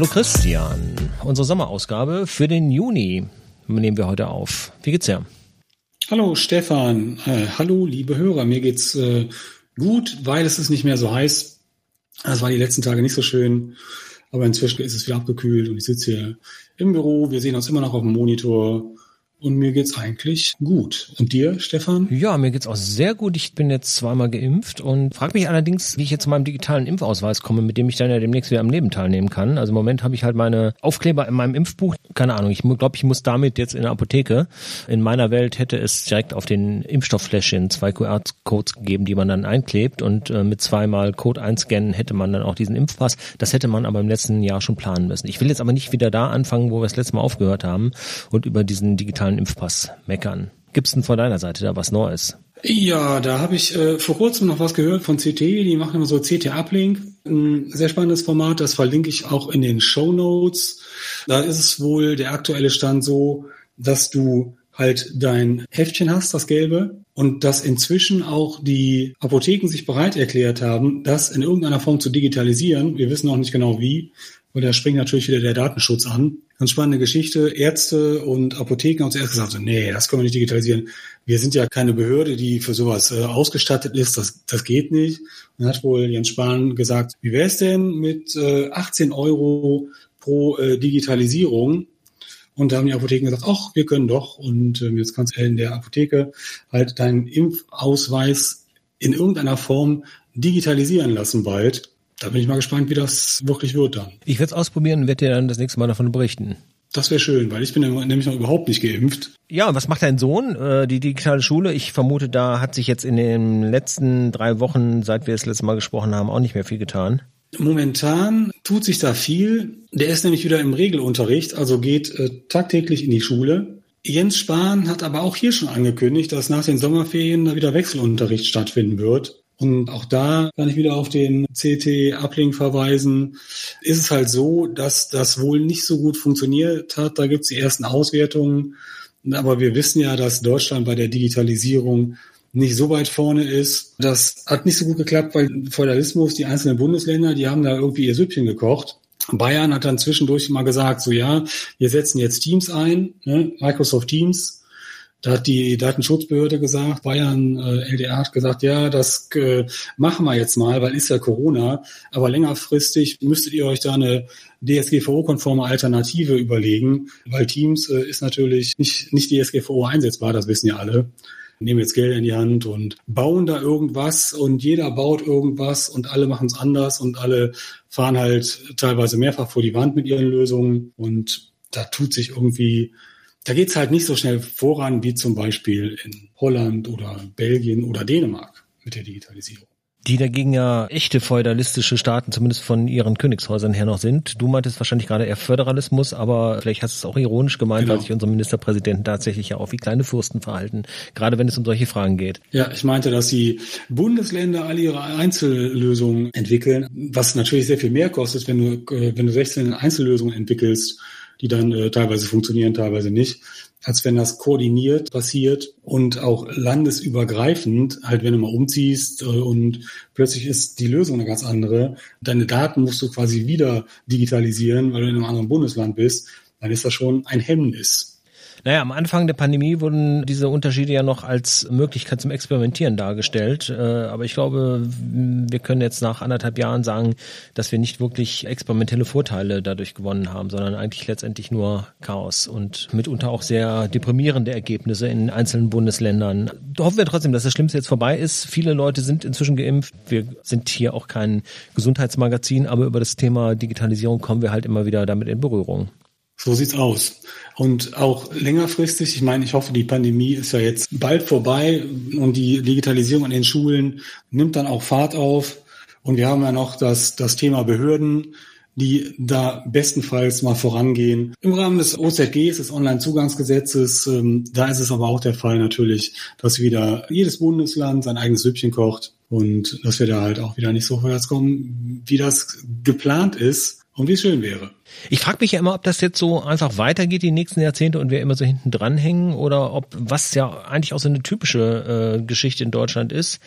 Hallo Christian, unsere Sommerausgabe für den Juni nehmen wir heute auf. Wie geht's dir? Hallo Stefan, äh, hallo liebe Hörer, mir geht's äh, gut, weil es ist nicht mehr so heiß. Es war die letzten Tage nicht so schön, aber inzwischen ist es wieder abgekühlt und ich sitze hier im Büro. Wir sehen uns immer noch auf dem Monitor und mir geht's eigentlich gut. Und dir, Stefan? Ja, mir geht's auch sehr gut. Ich bin jetzt zweimal geimpft und frage mich allerdings, wie ich jetzt zu meinem digitalen Impfausweis komme, mit dem ich dann ja demnächst wieder am Leben teilnehmen kann. Also im Moment habe ich halt meine Aufkleber in meinem Impfbuch. Keine Ahnung, ich glaube, ich muss damit jetzt in der Apotheke. In meiner Welt hätte es direkt auf den Impfstofffläschchen zwei QR-Codes gegeben, die man dann einklebt und äh, mit zweimal Code einscannen hätte man dann auch diesen Impfpass. Das hätte man aber im letzten Jahr schon planen müssen. Ich will jetzt aber nicht wieder da anfangen, wo wir das letzte Mal aufgehört haben und über diesen digitalen digitalen Impfpass meckern. Gibt's denn von deiner Seite da was Neues? Ja, da habe ich äh, vor kurzem noch was gehört von CT. Die machen immer so CT Uplink. Ein sehr spannendes Format, das verlinke ich auch in den Show Notes. Da ist es wohl der aktuelle Stand so, dass du halt dein Heftchen hast, das gelbe, und dass inzwischen auch die Apotheken sich bereit erklärt haben, das in irgendeiner Form zu digitalisieren. Wir wissen noch nicht genau wie, weil da springt natürlich wieder der Datenschutz an. Ganz spannende Geschichte. Ärzte und Apotheken haben zuerst gesagt, so, nee, das können wir nicht digitalisieren. Wir sind ja keine Behörde, die für sowas äh, ausgestattet ist. Das, das geht nicht. Und dann hat wohl Jens Spahn gesagt, wie wäre es denn mit äh, 18 Euro pro äh, Digitalisierung? Und da haben die Apotheken gesagt, ach, wir können doch. Und ähm, jetzt kannst du in der Apotheke halt deinen Impfausweis in irgendeiner Form digitalisieren lassen bald. Da bin ich mal gespannt, wie das wirklich wird dann. Ich werde es ausprobieren und werde dir dann das nächste Mal davon berichten. Das wäre schön, weil ich bin nämlich noch überhaupt nicht geimpft. Ja, was macht dein Sohn? Äh, die digitale Schule, ich vermute, da hat sich jetzt in den letzten drei Wochen, seit wir das letzte Mal gesprochen haben, auch nicht mehr viel getan. Momentan tut sich da viel. Der ist nämlich wieder im Regelunterricht, also geht äh, tagtäglich in die Schule. Jens Spahn hat aber auch hier schon angekündigt, dass nach den Sommerferien da wieder Wechselunterricht stattfinden wird. Und auch da kann ich wieder auf den CT-Uplink verweisen. Ist es halt so, dass das wohl nicht so gut funktioniert hat. Da gibt es die ersten Auswertungen. Aber wir wissen ja, dass Deutschland bei der Digitalisierung nicht so weit vorne ist. Das hat nicht so gut geklappt, weil Feudalismus, die einzelnen Bundesländer, die haben da irgendwie ihr Süppchen gekocht. Bayern hat dann zwischendurch mal gesagt, so ja, wir setzen jetzt Teams ein, ne? Microsoft Teams, da hat die Datenschutzbehörde gesagt, Bayern, äh, LDR hat gesagt, ja, das äh, machen wir jetzt mal, weil ist ja Corona. Aber längerfristig müsstet ihr euch da eine DSGVO-konforme Alternative überlegen, weil Teams äh, ist natürlich nicht, nicht DSGVO einsetzbar, das wissen ja alle. Nehmen jetzt Geld in die Hand und bauen da irgendwas und jeder baut irgendwas und alle machen es anders und alle fahren halt teilweise mehrfach vor die Wand mit ihren Lösungen und da tut sich irgendwie da geht's halt nicht so schnell voran wie zum Beispiel in Holland oder Belgien oder Dänemark mit der Digitalisierung. Die dagegen ja echte feudalistische Staaten, zumindest von ihren Königshäusern her noch sind. Du meintest wahrscheinlich gerade eher Föderalismus, aber vielleicht hast du es auch ironisch gemeint, genau. weil sich unsere Ministerpräsidenten tatsächlich ja auch wie kleine Fürsten verhalten, gerade wenn es um solche Fragen geht. Ja, ich meinte, dass die Bundesländer alle ihre Einzellösungen entwickeln, was natürlich sehr viel mehr kostet, wenn du, äh, wenn du 16 Einzellösungen entwickelst die dann äh, teilweise funktionieren, teilweise nicht, als wenn das koordiniert passiert und auch landesübergreifend, halt wenn du mal umziehst äh, und plötzlich ist die Lösung eine ganz andere, deine Daten musst du quasi wieder digitalisieren, weil du in einem anderen Bundesland bist, dann ist das schon ein Hemmnis. Naja, am Anfang der Pandemie wurden diese Unterschiede ja noch als Möglichkeit zum Experimentieren dargestellt. Äh, aber ich glaube, wir können jetzt nach anderthalb Jahren sagen, dass wir nicht wirklich experimentelle Vorteile dadurch gewonnen haben, sondern eigentlich letztendlich nur Chaos und mitunter auch sehr deprimierende Ergebnisse in einzelnen Bundesländern. Hoffen wir trotzdem, dass das Schlimmste jetzt vorbei ist. Viele Leute sind inzwischen geimpft. Wir sind hier auch kein Gesundheitsmagazin, aber über das Thema Digitalisierung kommen wir halt immer wieder damit in Berührung. So sieht's aus. Und auch längerfristig, ich meine, ich hoffe, die Pandemie ist ja jetzt bald vorbei und die Digitalisierung an den Schulen nimmt dann auch Fahrt auf. Und wir haben ja noch das, das Thema Behörden, die da bestenfalls mal vorangehen. Im Rahmen des OZGs, des Onlinezugangsgesetzes, ähm, da ist es aber auch der Fall natürlich, dass wieder jedes Bundesland sein eigenes Süppchen kocht und dass wir da halt auch wieder nicht so vorwärts kommen, wie das geplant ist und wie schön wäre. Ich frage mich ja immer, ob das jetzt so einfach weitergeht die nächsten Jahrzehnte und wir immer so hinten dranhängen oder ob, was ja eigentlich auch so eine typische äh, Geschichte in Deutschland ist,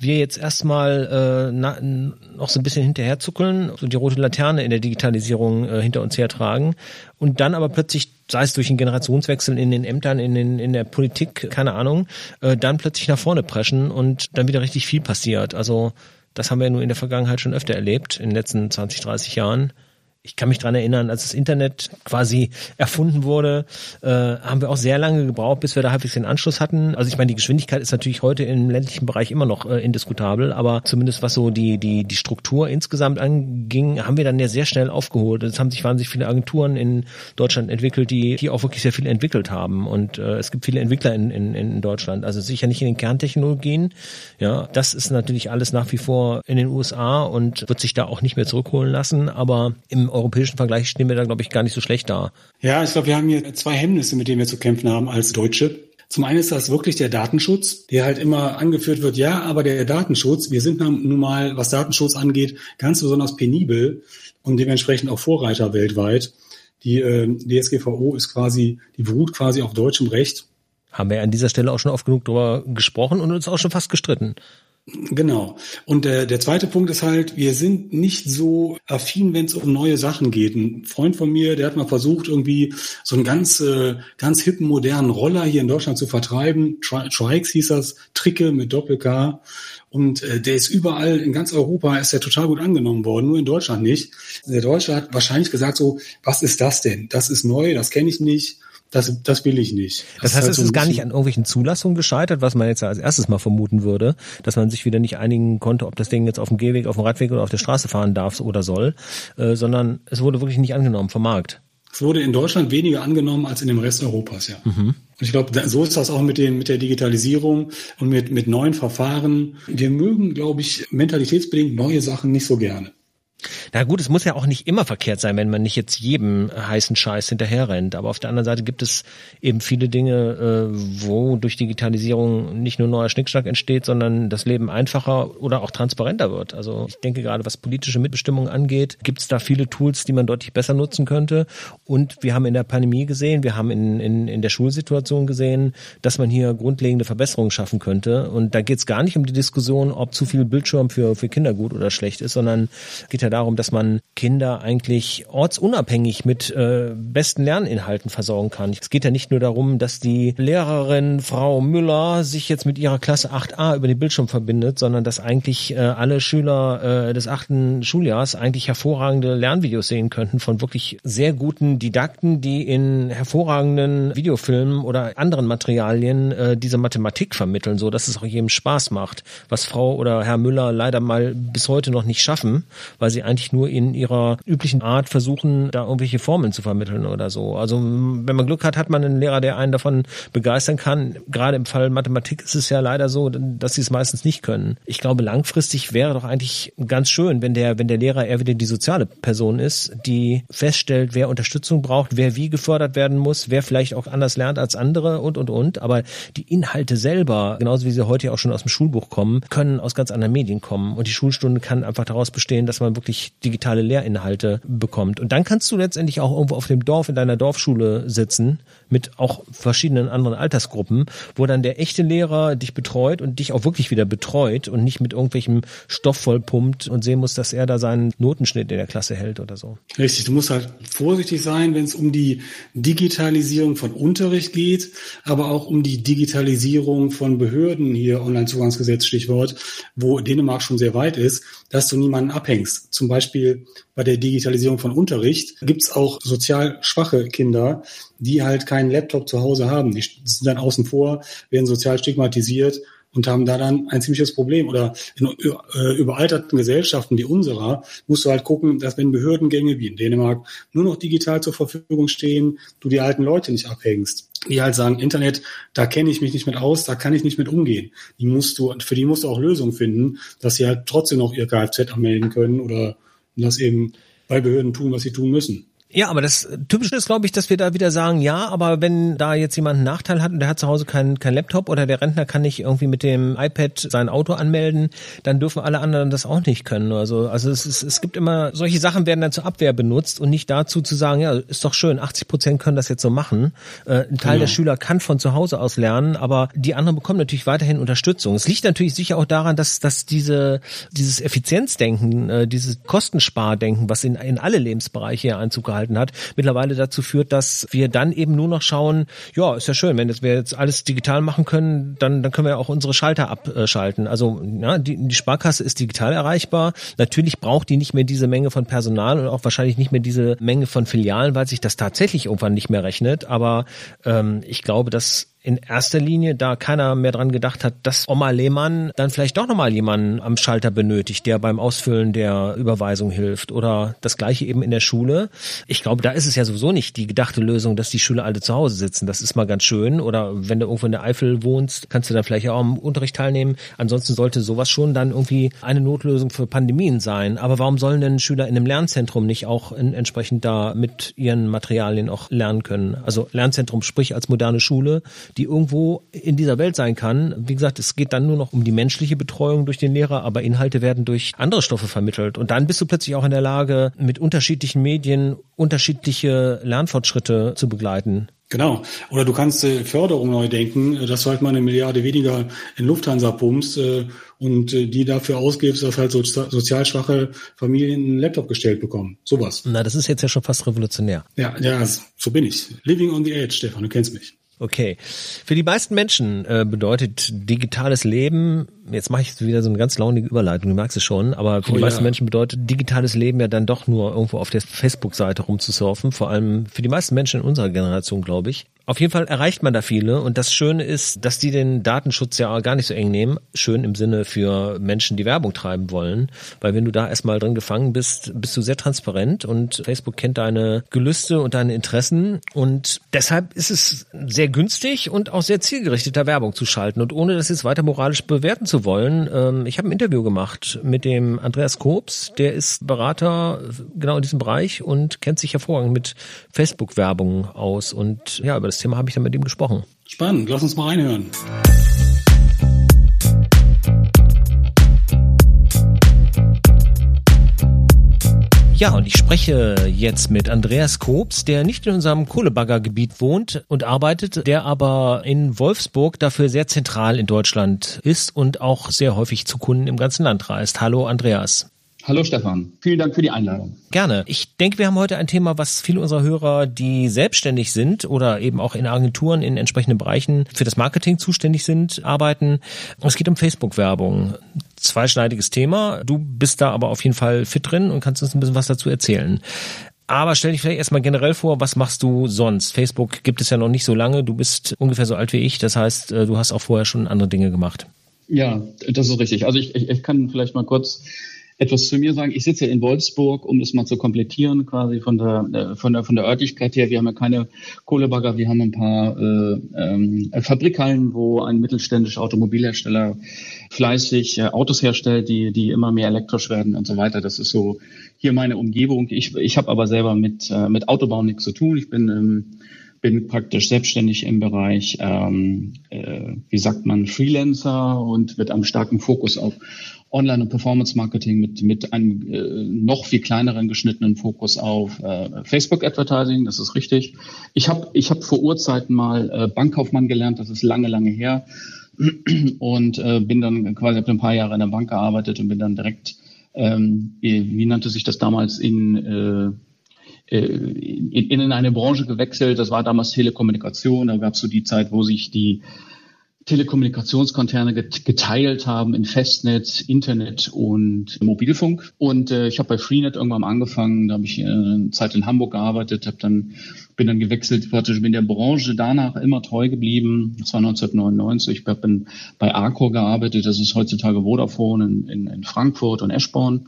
wir jetzt erstmal äh, noch so ein bisschen hinterherzuckeln, so die rote Laterne in der Digitalisierung äh, hinter uns hertragen und dann aber plötzlich, sei es durch einen Generationswechsel in den Ämtern, in, den, in der Politik, keine Ahnung, äh, dann plötzlich nach vorne preschen und dann wieder richtig viel passiert. Also das haben wir nur in der Vergangenheit schon öfter erlebt, in den letzten 20, 30 Jahren ich kann mich dran erinnern, als das Internet quasi erfunden wurde, äh, haben wir auch sehr lange gebraucht, bis wir da halbwegs den Anschluss hatten. Also ich meine, die Geschwindigkeit ist natürlich heute im ländlichen Bereich immer noch äh, indiskutabel, aber zumindest was so die, die, die Struktur insgesamt anging, haben wir dann ja sehr schnell aufgeholt. Es haben sich wahnsinnig viele Agenturen in Deutschland entwickelt, die, die auch wirklich sehr viel entwickelt haben. Und äh, es gibt viele Entwickler in, in, in Deutschland. Also sicher nicht in den Kerntechnologien. Ja, das ist natürlich alles nach wie vor in den USA und wird sich da auch nicht mehr zurückholen lassen. Aber im europäischen Vergleich stehen wir da, glaube ich, gar nicht so schlecht da. Ja, ich glaube, wir haben hier zwei Hemmnisse, mit denen wir zu kämpfen haben als Deutsche. Zum einen ist das wirklich der Datenschutz, der halt immer angeführt wird, ja, aber der Datenschutz, wir sind nun mal, was Datenschutz angeht, ganz besonders penibel und dementsprechend auch Vorreiter weltweit. Die äh, DSGVO ist quasi, die beruht quasi auf deutschem Recht. Haben wir an dieser Stelle auch schon oft genug darüber gesprochen und uns auch schon fast gestritten. Genau. Und der, der zweite Punkt ist halt, wir sind nicht so affin, wenn es um neue Sachen geht. Ein Freund von mir, der hat mal versucht, irgendwie so einen ganz, äh, ganz hippen, modernen Roller hier in Deutschland zu vertreiben. Tri Trikes hieß das, Tricke mit Doppel-K. Und äh, der ist überall in ganz Europa ist der total gut angenommen worden, nur in Deutschland nicht. Der Deutsche hat wahrscheinlich gesagt so, was ist das denn? Das ist neu, das kenne ich nicht. Das, das will ich nicht. Das, das heißt, halt es ist gar nicht an irgendwelchen Zulassungen gescheitert, was man jetzt als erstes mal vermuten würde, dass man sich wieder nicht einigen konnte, ob das Ding jetzt auf dem Gehweg, auf dem Radweg oder auf der Straße fahren darf oder soll, äh, sondern es wurde wirklich nicht angenommen vom Markt. Es wurde in Deutschland weniger angenommen als in dem Rest Europas, ja. Mhm. Und ich glaube, so ist das auch mit dem, mit der Digitalisierung und mit, mit neuen Verfahren. Wir mögen, glaube ich, mentalitätsbedingt neue Sachen nicht so gerne. Na gut, es muss ja auch nicht immer verkehrt sein, wenn man nicht jetzt jedem heißen Scheiß hinterherrennt. Aber auf der anderen Seite gibt es eben viele Dinge, äh, wo durch Digitalisierung nicht nur neuer Schnickschnack entsteht, sondern das Leben einfacher oder auch transparenter wird. Also ich denke gerade, was politische Mitbestimmung angeht, gibt es da viele Tools, die man deutlich besser nutzen könnte. Und wir haben in der Pandemie gesehen, wir haben in, in, in der Schulsituation gesehen, dass man hier grundlegende Verbesserungen schaffen könnte. Und da geht es gar nicht um die Diskussion, ob zu viel Bildschirm für, für Kinder gut oder schlecht ist, sondern geht ja darum, dass man Kinder eigentlich ortsunabhängig mit äh, besten Lerninhalten versorgen kann. Es geht ja nicht nur darum, dass die Lehrerin Frau Müller sich jetzt mit ihrer Klasse 8a über den Bildschirm verbindet, sondern dass eigentlich äh, alle Schüler äh, des achten Schuljahrs eigentlich hervorragende Lernvideos sehen könnten von wirklich sehr guten Didakten, die in hervorragenden Videofilmen oder anderen Materialien äh, diese Mathematik vermitteln, so dass es auch jedem Spaß macht, was Frau oder Herr Müller leider mal bis heute noch nicht schaffen, weil sie eigentlich nur in ihrer üblichen Art versuchen, da irgendwelche Formeln zu vermitteln oder so. Also wenn man Glück hat, hat man einen Lehrer, der einen davon begeistern kann. Gerade im Fall Mathematik ist es ja leider so, dass sie es meistens nicht können. Ich glaube, langfristig wäre doch eigentlich ganz schön, wenn der, wenn der Lehrer eher wieder die soziale Person ist, die feststellt, wer Unterstützung braucht, wer wie gefördert werden muss, wer vielleicht auch anders lernt als andere und, und, und. Aber die Inhalte selber, genauso wie sie heute auch schon aus dem Schulbuch kommen, können aus ganz anderen Medien kommen. Und die Schulstunde kann einfach daraus bestehen, dass man wirklich digitale Lehrinhalte bekommt. Und dann kannst du letztendlich auch irgendwo auf dem Dorf in deiner Dorfschule sitzen mit auch verschiedenen anderen Altersgruppen, wo dann der echte Lehrer dich betreut und dich auch wirklich wieder betreut und nicht mit irgendwelchem Stoff vollpumpt und sehen muss, dass er da seinen Notenschnitt in der Klasse hält oder so. Richtig, du musst halt vorsichtig sein, wenn es um die Digitalisierung von Unterricht geht, aber auch um die Digitalisierung von Behörden, hier Onlinezugangsgesetz Stichwort, wo Dänemark schon sehr weit ist, dass du niemanden abhängst. Zum Beispiel bei der Digitalisierung von Unterricht gibt es auch sozial schwache Kinder, die halt keinen Laptop zu Hause haben. Die sind dann außen vor, werden sozial stigmatisiert und haben da dann ein ziemliches Problem. Oder in äh, überalterten Gesellschaften wie unserer musst du halt gucken, dass wenn Behördengänge wie in Dänemark nur noch digital zur Verfügung stehen, du die alten Leute nicht abhängst. Die halt sagen, Internet, da kenne ich mich nicht mit aus, da kann ich nicht mit umgehen. Die musst du, für die musst du auch Lösungen finden, dass sie halt trotzdem noch ihr Kfz anmelden können oder das eben bei Behörden tun, was sie tun müssen. Ja, aber das Typische ist, glaube ich, dass wir da wieder sagen, ja, aber wenn da jetzt jemand einen Nachteil hat und der hat zu Hause keinen kein Laptop oder der Rentner kann nicht irgendwie mit dem iPad sein Auto anmelden, dann dürfen alle anderen das auch nicht können. Also, also es, ist, es gibt immer, solche Sachen werden dann zur Abwehr benutzt und nicht dazu zu sagen, ja, ist doch schön, 80 Prozent können das jetzt so machen. Äh, ein Teil genau. der Schüler kann von zu Hause aus lernen, aber die anderen bekommen natürlich weiterhin Unterstützung. Es liegt natürlich sicher auch daran, dass, dass diese, dieses Effizienzdenken, äh, dieses Kostenspardenken, was in, in alle Lebensbereiche Einzug gehalten gehalten hat, mittlerweile dazu führt, dass wir dann eben nur noch schauen, ja, ist ja schön, wenn wir jetzt alles digital machen können, dann, dann können wir auch unsere Schalter abschalten. Also ja, die, die Sparkasse ist digital erreichbar. Natürlich braucht die nicht mehr diese Menge von Personal und auch wahrscheinlich nicht mehr diese Menge von Filialen, weil sich das tatsächlich irgendwann nicht mehr rechnet. Aber ähm, ich glaube, dass in erster Linie, da keiner mehr dran gedacht hat, dass Oma Lehmann dann vielleicht doch nochmal jemanden am Schalter benötigt, der beim Ausfüllen der Überweisung hilft oder das gleiche eben in der Schule. Ich glaube, da ist es ja sowieso nicht die gedachte Lösung, dass die Schüler alle zu Hause sitzen. Das ist mal ganz schön oder wenn du irgendwo in der Eifel wohnst, kannst du dann vielleicht auch am Unterricht teilnehmen. Ansonsten sollte sowas schon dann irgendwie eine Notlösung für Pandemien sein. Aber warum sollen denn Schüler in einem Lernzentrum nicht auch in, entsprechend da mit ihren Materialien auch lernen können? Also Lernzentrum sprich als moderne Schule, die irgendwo in dieser Welt sein kann. Wie gesagt, es geht dann nur noch um die menschliche Betreuung durch den Lehrer, aber Inhalte werden durch andere Stoffe vermittelt. Und dann bist du plötzlich auch in der Lage, mit unterschiedlichen Medien unterschiedliche Lernfortschritte zu begleiten. Genau. Oder du kannst äh, Förderung neu denken, äh, dass du halt mal eine Milliarde weniger in Lufthansa pumpst äh, und äh, die dafür ausgibst, dass halt so, sozial schwache Familien einen Laptop gestellt bekommen. Sowas. Na, das ist jetzt ja schon fast revolutionär. Ja, ja, so bin ich. Living on the edge, Stefan, du kennst mich. Okay. Für die meisten Menschen äh, bedeutet digitales Leben, jetzt mache ich wieder so eine ganz launige Überleitung, du merkst es schon, aber für oh, die meisten ja. Menschen bedeutet digitales Leben ja dann doch nur irgendwo auf der Facebook-Seite rumzusurfen, vor allem für die meisten Menschen in unserer Generation, glaube ich. Auf jeden Fall erreicht man da viele und das Schöne ist, dass die den Datenschutz ja gar nicht so eng nehmen. Schön im Sinne für Menschen, die Werbung treiben wollen, weil wenn du da erstmal drin gefangen bist, bist du sehr transparent und Facebook kennt deine Gelüste und deine Interessen und deshalb ist es sehr günstig und auch sehr zielgerichteter Werbung zu schalten und ohne das jetzt weiter moralisch bewerten zu wollen. Ähm, ich habe ein Interview gemacht mit dem Andreas Kobs, der ist Berater genau in diesem Bereich und kennt sich hervorragend mit Facebook-Werbung aus und ja, über das Thema habe ich dann mit ihm gesprochen. Spannend, lass uns mal reinhören. Ja, und ich spreche jetzt mit Andreas Kobs, der nicht in unserem Kohlebaggergebiet wohnt und arbeitet, der aber in Wolfsburg dafür sehr zentral in Deutschland ist und auch sehr häufig zu Kunden im ganzen Land reist. Hallo Andreas. Hallo Stefan, vielen Dank für die Einladung. Gerne. Ich denke, wir haben heute ein Thema, was viele unserer Hörer, die selbstständig sind oder eben auch in Agenturen in entsprechenden Bereichen für das Marketing zuständig sind, arbeiten. Es geht um Facebook-Werbung. Zweischneidiges Thema. Du bist da aber auf jeden Fall fit drin und kannst uns ein bisschen was dazu erzählen. Aber stell dich vielleicht erstmal generell vor, was machst du sonst? Facebook gibt es ja noch nicht so lange. Du bist ungefähr so alt wie ich. Das heißt, äh, du hast auch vorher schon andere Dinge gemacht. Ja, das ist richtig. Also ich, ich, ich kann vielleicht mal kurz etwas zu mir sagen. Ich sitze in Wolfsburg, um das mal zu komplettieren, quasi von der, äh, von der, von der Örtlichkeit her. Wir haben ja keine Kohlebagger, wir haben ein paar äh, ähm, Fabrikhallen, wo ein mittelständischer Automobilhersteller fleißig äh, Autos herstellt, die, die immer mehr elektrisch werden und so weiter. Das ist so hier meine Umgebung. Ich, ich habe aber selber mit, äh, mit Autobau nichts zu tun. Ich bin ähm, bin praktisch selbstständig im Bereich, ähm, äh, wie sagt man, Freelancer und mit einem starken Fokus auf Online- und Performance-Marketing mit, mit einem äh, noch viel kleineren geschnittenen Fokus auf äh, Facebook-Advertising, das ist richtig. Ich habe ich hab vor Urzeiten mal äh, Bankkaufmann gelernt, das ist lange, lange her und äh, bin dann quasi hab ein paar Jahre in der Bank gearbeitet und bin dann direkt, ähm, wie nannte sich das damals, in, äh, äh in, in eine Branche gewechselt. Das war damals Telekommunikation. Da gab es so die Zeit, wo sich die Telekommunikationskonzerne geteilt haben in Festnetz, Internet und Mobilfunk. Und äh, ich habe bei Freenet irgendwann angefangen, da habe ich äh, eine Zeit in Hamburg gearbeitet, habe dann bin dann gewechselt, praktisch bin der Branche danach immer treu geblieben. Das war 1999. Ich habe bei Arcor gearbeitet, das ist heutzutage Vodafone in, in, in Frankfurt und Eschborn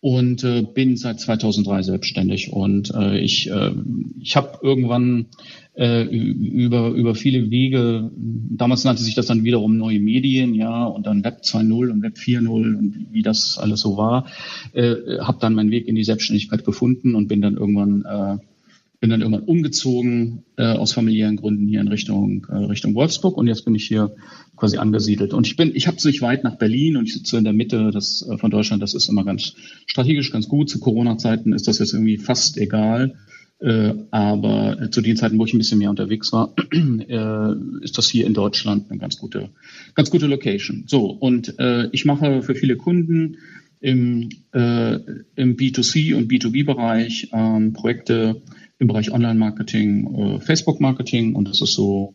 und äh, bin seit 2003 selbstständig und äh, ich äh, ich habe irgendwann äh, über über viele Wege damals nannte sich das dann wiederum neue Medien ja und dann Web 2.0 und Web 4.0 und wie das alles so war äh, habe dann meinen Weg in die Selbstständigkeit gefunden und bin dann irgendwann äh, bin dann irgendwann umgezogen äh, aus familiären Gründen hier in Richtung äh, Richtung Wolfsburg und jetzt bin ich hier quasi angesiedelt. Und ich bin, ich habe nicht weit nach Berlin und ich sitze in der Mitte des, äh, von Deutschland. Das ist immer ganz strategisch ganz gut. Zu Corona-Zeiten ist das jetzt irgendwie fast egal. Äh, aber zu den Zeiten, wo ich ein bisschen mehr unterwegs war, äh, ist das hier in Deutschland eine ganz gute, ganz gute Location. So und äh, ich mache für viele Kunden im, äh, im B2C und B2B-Bereich ähm, Projekte im Bereich Online-Marketing, äh, Facebook-Marketing und das ist so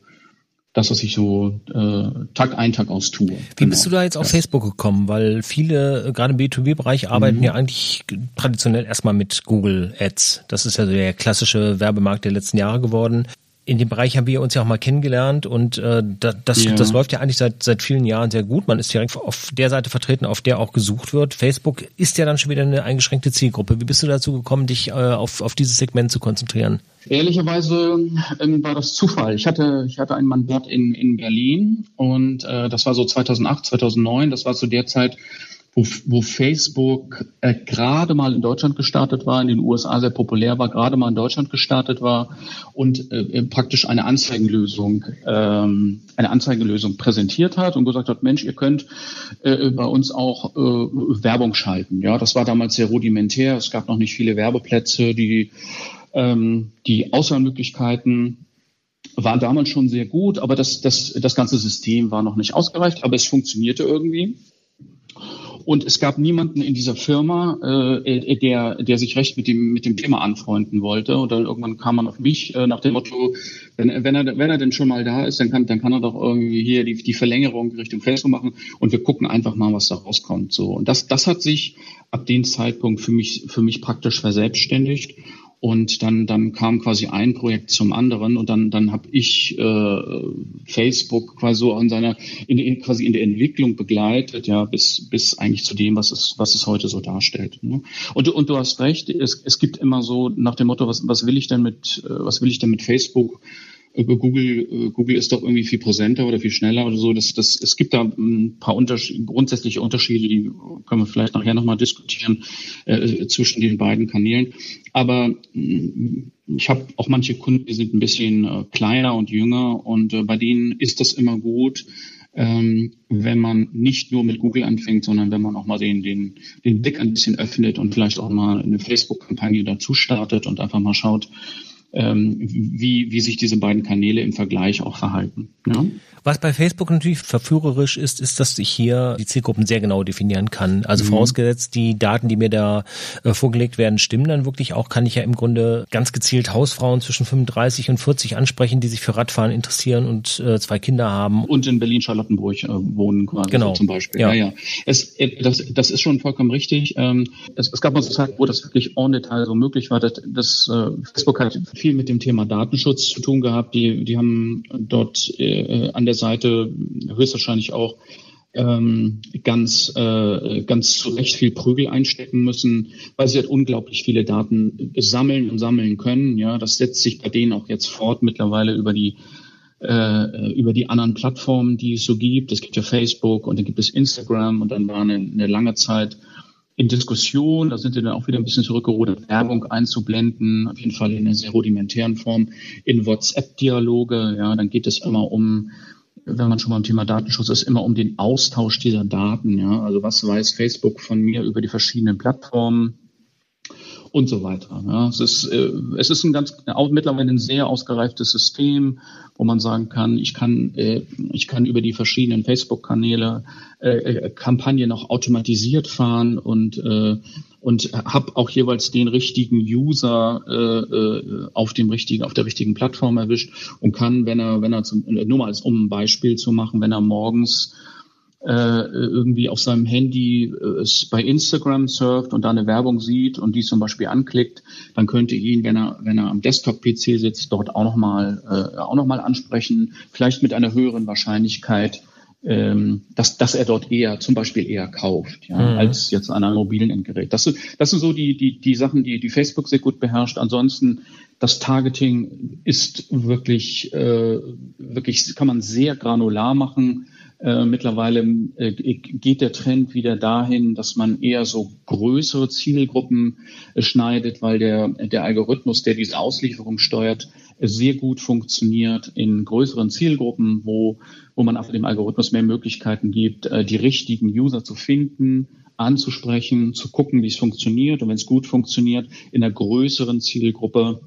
das, was ich so äh, Tag ein, Tag aus tue. Wie genau. bist du da jetzt auf ja. Facebook gekommen? Weil viele, äh, gerade im B2B-Bereich, arbeiten mhm. ja eigentlich traditionell erstmal mit Google Ads. Das ist ja der klassische Werbemarkt der letzten Jahre geworden in dem Bereich haben wir uns ja auch mal kennengelernt und äh, das, ja. das läuft ja eigentlich seit, seit vielen Jahren sehr gut. Man ist direkt auf der Seite vertreten, auf der auch gesucht wird. Facebook ist ja dann schon wieder eine eingeschränkte Zielgruppe. Wie bist du dazu gekommen, dich äh, auf, auf dieses Segment zu konzentrieren? Ehrlicherweise ähm, war das Zufall. Ich hatte, ich hatte ein Mandat in, in Berlin und äh, das war so 2008, 2009. Das war zu der Zeit, wo, wo Facebook äh, gerade mal in Deutschland gestartet war, in den USA sehr populär war, gerade mal in Deutschland gestartet war und äh, äh, praktisch eine Anzeigenlösung, ähm, eine Anzeigenlösung präsentiert hat und gesagt hat, Mensch, ihr könnt äh, bei uns auch äh, Werbung schalten. Ja, das war damals sehr rudimentär. Es gab noch nicht viele Werbeplätze, die ähm, die Auswahlmöglichkeiten waren damals schon sehr gut, aber das, das, das ganze System war noch nicht ausgereicht, aber es funktionierte irgendwie. Und es gab niemanden in dieser Firma, äh, der, der sich recht mit dem, mit dem Thema anfreunden wollte. Und dann irgendwann kam man auf mich äh, nach dem Motto, wenn, wenn, er, wenn er denn schon mal da ist, dann kann, dann kann er doch irgendwie hier die, die Verlängerung Richtung Facebook machen und wir gucken einfach mal, was da rauskommt. So. Und das, das hat sich ab dem Zeitpunkt für mich, für mich praktisch verselbstständigt. Und dann, dann kam quasi ein Projekt zum anderen und dann, dann habe ich äh, Facebook quasi so an seiner, in, in, quasi in der Entwicklung begleitet, ja, bis, bis eigentlich zu dem, was es, was es heute so darstellt. Ne? Und, und du hast recht, es, es gibt immer so nach dem Motto, was, was will ich denn mit, äh, was will ich denn mit Facebook? Google, äh, Google ist doch irgendwie viel präsenter oder viel schneller oder so. Das, das, es gibt da ein paar Unterschied, grundsätzliche Unterschiede, die können wir vielleicht nachher nochmal diskutieren äh, zwischen den beiden Kanälen. Aber mh, ich habe auch manche Kunden, die sind ein bisschen äh, kleiner und jünger und äh, bei denen ist das immer gut, ähm, wenn man nicht nur mit Google anfängt, sondern wenn man auch mal den, den, den Blick ein bisschen öffnet und vielleicht auch mal eine Facebook-Kampagne dazu startet und einfach mal schaut, ähm, wie, wie sich diese beiden Kanäle im Vergleich auch verhalten. Ja? Was bei Facebook natürlich verführerisch ist, ist, dass ich hier die Zielgruppen sehr genau definieren kann. Also mhm. vorausgesetzt, die Daten, die mir da äh, vorgelegt werden, stimmen dann wirklich auch, kann ich ja im Grunde ganz gezielt Hausfrauen zwischen 35 und 40 ansprechen, die sich für Radfahren interessieren und äh, zwei Kinder haben. Und in Berlin-Charlottenburg äh, wohnen quasi genau. So zum Beispiel. Ja, ja. ja. Es, äh, das, das ist schon vollkommen richtig. Ähm, es, es gab mal so Zeit, wo das wirklich en Detail so möglich war. Das, das äh, Facebook hat viel mit dem Thema Datenschutz zu tun gehabt. Die, die haben dort äh, an der Seite höchstwahrscheinlich auch ähm, ganz, äh, ganz zu Recht viel Prügel einstecken müssen, weil sie halt unglaublich viele Daten sammeln und sammeln können. Ja, das setzt sich bei denen auch jetzt fort mittlerweile über die äh, über die anderen Plattformen, die es so gibt. Es gibt ja Facebook und dann gibt es Instagram und dann war eine, eine lange Zeit in Diskussion, da sind sie dann auch wieder ein bisschen zurückgerudert, Werbung einzublenden, auf jeden Fall in einer sehr rudimentären Form, in WhatsApp-Dialoge, ja, dann geht es immer um, wenn man schon mal im Thema Datenschutz ist, immer um den Austausch dieser Daten, ja, also was weiß Facebook von mir über die verschiedenen Plattformen, und so weiter. Ja, es ist, äh, es ist ein ganz auch mittlerweile ein sehr ausgereiftes System, wo man sagen kann, ich kann, äh, ich kann über die verschiedenen Facebook-Kanäle äh, äh Kampagnen auch automatisiert fahren und äh, und habe auch jeweils den richtigen User äh, äh, auf dem richtigen, auf der richtigen Plattform erwischt und kann, wenn er, wenn er zum, nur mal um ein Beispiel zu machen, wenn er morgens irgendwie auf seinem Handy äh, bei Instagram surft und da eine Werbung sieht und die zum Beispiel anklickt, dann könnte ihn, wenn er, wenn er am Desktop-PC sitzt, dort auch nochmal äh, auch noch mal ansprechen, vielleicht mit einer höheren Wahrscheinlichkeit, ähm, dass, dass er dort eher zum Beispiel eher kauft, ja, mhm. als jetzt an einem mobilen Endgerät. Das, das sind so die, die, die Sachen, die, die Facebook sehr gut beherrscht. Ansonsten das Targeting ist wirklich, äh, wirklich, kann man sehr granular machen Äh, mittlerweile äh, geht der Trend wieder dahin, dass man eher so größere Zielgruppen äh, schneidet, weil der, der Algorithmus, der diese Auslieferung steuert, sehr gut funktioniert in größeren Zielgruppen, wo, wo man auf dem Algorithmus mehr Möglichkeiten gibt, die richtigen User zu finden, anzusprechen, zu gucken, wie es funktioniert. Und wenn es gut funktioniert, in einer größeren Zielgruppe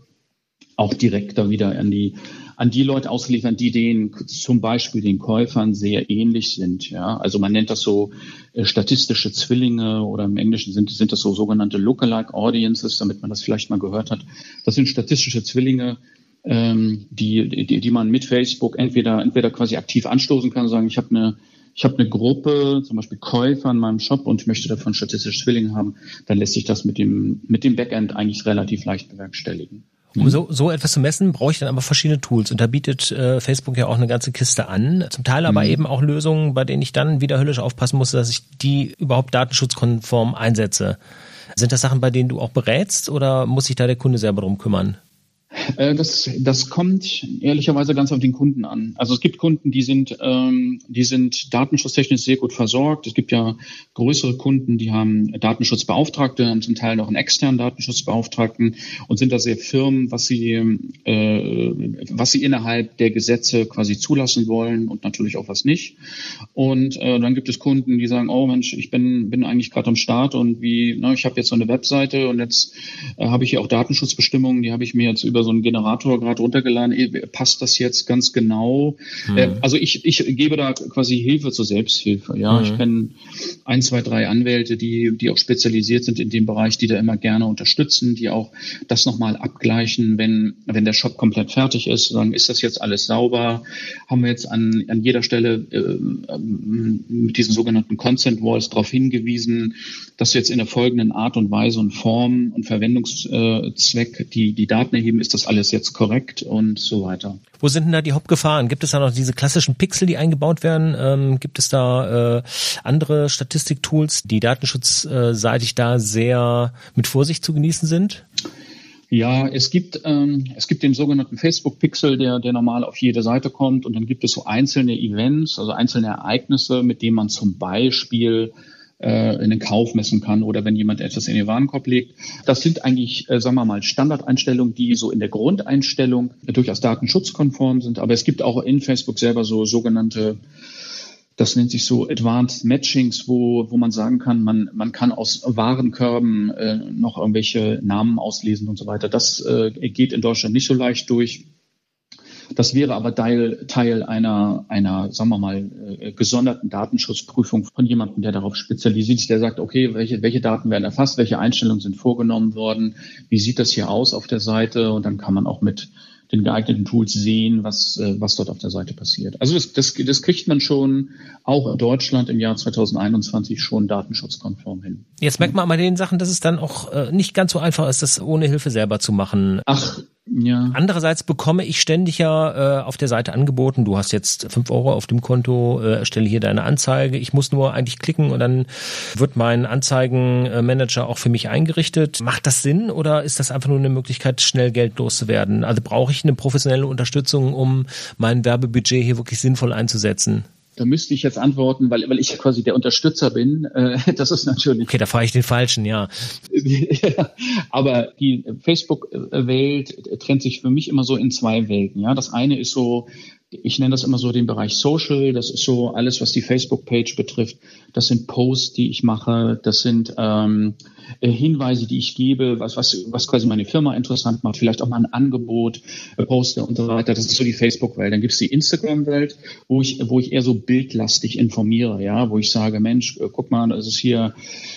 auch direkter wieder an die an die Leute ausgeliefert, die den zum Beispiel den Käufern sehr ähnlich sind. Ja, also man nennt das so äh, statistische Zwillinge oder im Englischen sind, sind das so sogenannte Lookalike Audiences, damit man das vielleicht mal gehört hat. Das sind statistische Zwillinge, ähm, die, die, die man mit Facebook entweder entweder quasi aktiv anstoßen kann, sagen, ich habe eine ich habe eine Gruppe, zum Beispiel Käufer in meinem Shop und ich möchte davon statistische Zwillinge haben, dann lässt sich das mit dem, mit dem Backend eigentlich relativ leicht bewerkstelligen. Um so, so etwas zu messen, brauche ich dann aber verschiedene Tools. Und da bietet äh, Facebook ja auch eine ganze Kiste an. Zum Teil aber mhm. eben auch Lösungen, bei denen ich dann wieder höllisch aufpassen muss, dass ich die überhaupt datenschutzkonform einsetze. Sind das Sachen, bei denen du auch berätst oder muss sich da der Kunde selber drum kümmern? Äh, das, das kommt ehrlicherweise ganz auf den Kunden an. Also es gibt Kunden, die sind, ähm, die sind datenschutztechnisch sehr gut versorgt. Es gibt ja größere Kunden, die haben Datenschutzbeauftragte, haben zum Teil noch einen externen Datenschutzbeauftragten und sind da sehr firm, was sie, äh, was sie innerhalb der Gesetze quasi zulassen wollen und natürlich auch was nicht. Und äh, dann gibt es Kunden, die sagen, oh Mensch, ich bin, bin eigentlich gerade am Start und wie, na, ich habe jetzt so eine Webseite und jetzt äh, habe ich hier auch Datenschutzbestimmungen, die habe ich mir jetzt über so einen Generator gerade runtergeladen, passt das jetzt ganz genau? Mhm. Äh, also ich, ich gebe da quasi Hilfe zur Selbsthilfe. Ja, mhm. ich kenne ein, zwei, drei Anwälte, die, die auch spezialisiert sind in dem Bereich, die da immer gerne unterstützen, die auch das nochmal abgleichen, wenn, wenn der Shop komplett fertig ist, sagen, ist das jetzt alles sauber? Haben wir jetzt an, an jeder Stelle äh, mit diesen sogenannten Consent Walls darauf hingewiesen, dass jetzt in der folgenden Art und Weise und Form und Verwendungszweck die, die Daten erheben, ist das alles jetzt korrekt und so weiter. Wo sind denn da die Hauptgefahren? Gibt es da noch diese klassischen Pixel, die eingebaut werden? Ähm, gibt es da äh, andere Statistiktools, die datenschutzseitig da sehr mit Vorsicht zu genießen sind? Ja, es gibt, ähm, es gibt den sogenannten Facebook-Pixel, der, der normal auf jede Seite kommt und dann gibt es so einzelne Events, also einzelne Ereignisse, mit denen man zum Beispiel äh, in den Kauf messen kann oder wenn jemand etwas in den Warenkorb legt. Das sind eigentlich, äh, sagen wir mal, Standardeinstellungen, die so in der Grundeinstellung durchaus datenschutzkonform sind. Aber es gibt auch in Facebook selber so sogenannte das nennt sich so Advanced Matchings, wo, wo man sagen kann, man, man kann aus Warenkörben äh, noch irgendwelche Namen auslesen und so weiter. Das äh, geht in Deutschland nicht so leicht durch. Das wäre aber Teil, Teil einer, einer, sagen wir mal, äh, gesonderten Datenschutzprüfung von jemandem, der darauf spezialisiert ist, der sagt, okay, welche, welche Daten werden erfasst, welche Einstellungen sind vorgenommen worden, wie sieht das hier aus auf der Seite und dann kann man auch mit den geeigneten Tools sehen, was, äh, was dort auf der Seite passiert. Also das, das, das kriegt man schon auch in Deutschland im Jahr 2021 schon datenschutzkonform hin. Jetzt merkt man bei den Sachen, dass es dann auch äh, nicht ganz so einfach ist, das ohne Hilfe selber zu machen. Ach, ja. Andererseits bekomme ich ständig ja äh, auf der Seite angeboten, du hast jetzt fünf Euro auf dem Konto, äh, stelle hier deine Anzeige. Ich muss nur eigentlich klicken und dann wird mein Anzeigenmanager auch für mich eingerichtet. Macht das Sinn oder ist das einfach nur eine Möglichkeit, schnell Geld loszuwerden? Also brauche ich eine professionelle Unterstützung, um mein Werbebudget hier wirklich sinnvoll einzusetzen? Da müsste ich jetzt antworten, weil, weil ich quasi der Unterstützer bin. Äh, das ist natürlich. Okay, da fahre ich den falschen, ja. Aber die Facebook-Welt trennt sich für mich immer so in zwei Welten. Ja, das eine ist so ich nenne das immer so den Bereich Social. Das ist so alles, was die Facebook-Page betrifft. Das sind Posts, die ich mache. Das sind ähm, äh, Hinweise, die ich gebe, was, was, was quasi meine Firma interessant macht. Vielleicht auch mal ein Angebot äh, poste und so weiter. Das ist so die Facebook-Welt. Dann gibt es die Instagram-Welt, wo ich, wo ich eher so bildlastig informiere, ja, wo ich sage, Mensch, äh, guck mal, das ist hier,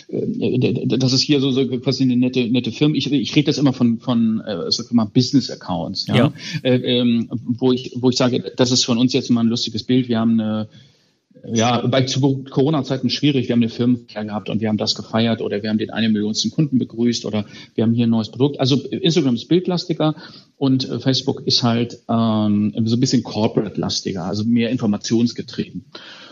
äh, das ist hier so, so quasi eine nette, nette Firma. Ich, ich rede das immer von, von äh, sag mal, Business-Accounts, ja, ja. Äh, ähm, wo ich, wo ich sage, das ist von uns jetzt mal ein lustiges Bild. Wir haben eine, ja, bei Corona-Zeiten schwierig. Wir haben eine Firmenfeier gehabt und wir haben das gefeiert oder wir haben den eine Millionsten Kunden begrüßt oder wir haben hier ein neues Produkt. Also Instagram ist bildlastiger Und äh, Facebook ist halt ähm, so ein bisschen corporate-lastiger, also mehr informationsgetrieben.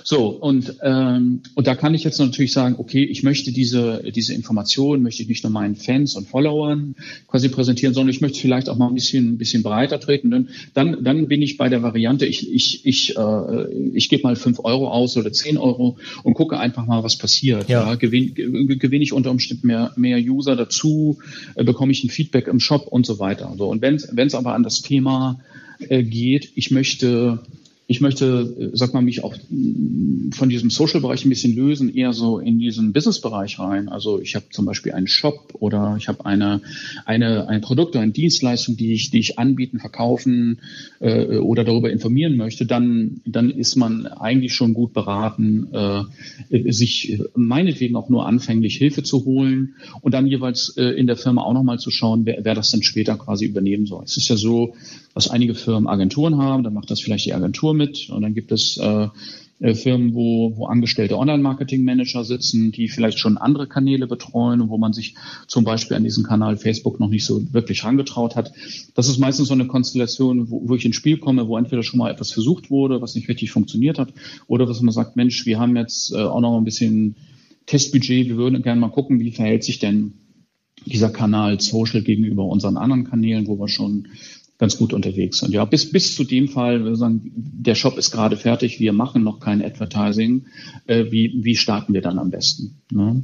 So, und, ähm, und da kann ich jetzt natürlich sagen, okay, ich möchte diese, diese Informationen, möchte ich nicht nur meinen Fans und Followern quasi präsentieren, sondern ich möchte vielleicht auch mal ein bisschen, ein bisschen breiter treten. Denn dann, dann bin ich bei der Variante, ich, ich, ich, äh, ich gebe mal fünf Euro aus oder zehn Euro und gucke einfach mal, was passiert. Ja. ja gewinne gewinn ich unter Umständen mehr, mehr User dazu, äh, bekomme ich ein Feedback im Shop und so weiter. So, und wenn es aber an das Thema äh, geht, ich möchte ich möchte, sag mal, mich auch von diesem Social-Bereich ein bisschen lösen, eher so in diesen Business-Bereich rein. Also ich habe zum Beispiel einen Shop oder ich habe eine, eine, ein Produkt oder eine Dienstleistung, die ich, die ich anbieten, verkaufen äh, oder darüber informieren möchte, dann, dann ist man eigentlich schon gut beraten, äh, sich meinetwegen auch nur anfänglich Hilfe zu holen und dann jeweils äh, in der Firma auch nochmal zu schauen, wer, wer das dann später quasi übernehmen soll. Es ist ja so, dass einige Firmen Agenturen haben, dann macht das vielleicht die Agentur mit und dann gibt es äh, äh, Firmen, wo, wo angestellte Online-Marketing-Manager sitzen, die vielleicht schon andere Kanäle betreuen und wo man sich zum Beispiel an diesen Kanal Facebook noch nicht so wirklich rangetraut hat. Das ist meistens so eine Konstellation, wo, wo ich ins Spiel komme, wo entweder schon mal etwas versucht wurde, was nicht richtig funktioniert hat, oder dass man sagt, Mensch, wir haben jetzt äh, auch noch ein bisschen Testbudget, wir würden gerne mal gucken, wie verhält sich denn dieser Kanal Social gegenüber unseren anderen Kanälen, wo wir schon ganz gut unterwegs sind. Ja, bis, bis zu dem Fall, wir sagen, der Shop ist gerade fertig, wir machen noch kein Advertising. Äh, wie, wie starten wir dann am besten? Ne?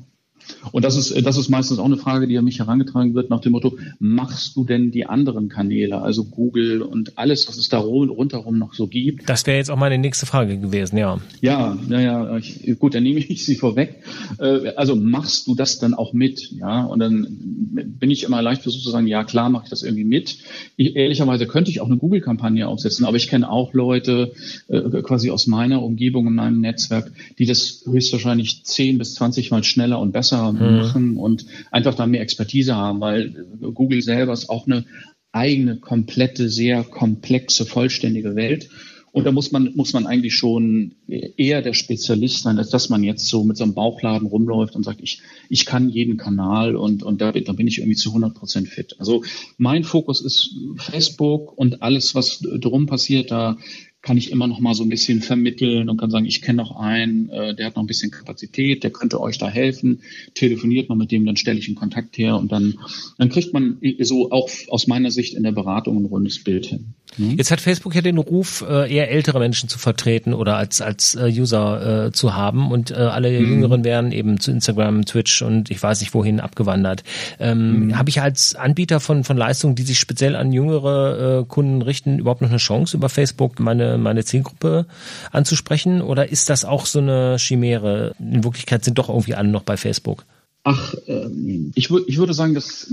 Und das ist, das ist meistens auch eine Frage, die an mich herangetragen wird nach dem Motto, machst du denn die anderen Kanäle, also Google und alles, was es da rundherum noch so gibt? Das wäre jetzt auch meine nächste Frage gewesen, ja. Ja, naja, ich, gut, dann nehme ich sie vorweg. Äh, also machst du das dann auch mit, ja? Und dann bin ich immer leicht versucht zu sagen, ja klar, mache ich das irgendwie mit. Ich, ehrlicherweise könnte ich auch eine Google-Kampagne aufsetzen, aber ich kenne auch Leute äh, quasi aus meiner Umgebung, in meinem Netzwerk, die das höchstwahrscheinlich 10 bis 20 Mal schneller und besser besser mhm. machen und einfach da mehr Expertise haben, weil Google selber ist auch eine eigene, komplette, sehr komplexe, vollständige Welt. Und da muss man, muss man eigentlich schon eher der Spezialist sein, als dass man jetzt so mit so einem Bauchladen rumläuft und sagt, ich, ich kann jeden Kanal und, und da, da bin ich irgendwie zu 100 Prozent fit. Also mein Fokus ist Facebook und alles, was drum passiert, da kann ich immer noch mal so ein bisschen vermitteln und kann sagen, ich kenne noch einen, äh, der hat noch ein bisschen Kapazität, der könnte euch da helfen. Telefoniert mal mit dem, dann stelle ich einen Kontakt her und dann, dann kriegt man so auch aus meiner Sicht in der Beratung ein rundes Bild hin. Mhm. Jetzt hat Facebook ja den Ruf, äh, eher ältere Menschen zu vertreten oder als als äh, User äh, zu haben und äh, alle mhm. Jüngeren werden eben zu Instagram, Twitch und ich weiß nicht wohin abgewandert. Ähm, mhm. Habe ich als Anbieter von von Leistungen, die sich speziell an jüngere äh, Kunden richten, überhaupt noch eine Chance über Facebook meine meine Zielgruppe anzusprechen oder ist das auch so eine Chimäre? In Wirklichkeit sind doch irgendwie alle noch bei Facebook. Ach, ähm, ich, würde ich würde sagen, dass,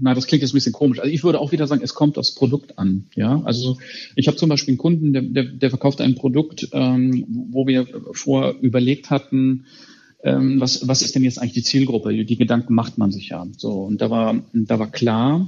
na, das klingt jetzt ein bisschen komisch. Also ich würde auch wieder sagen, es kommt aufs Produkt an. Ja, also ich habe zum Beispiel einen Kunden, der, der, der verkauft ein Produkt, ähm, wo wir vor überlegt hatten, ähm, was, was ist denn jetzt eigentlich die Zielgruppe? Die Gedanken macht man sich ja. So und da war, da war klar,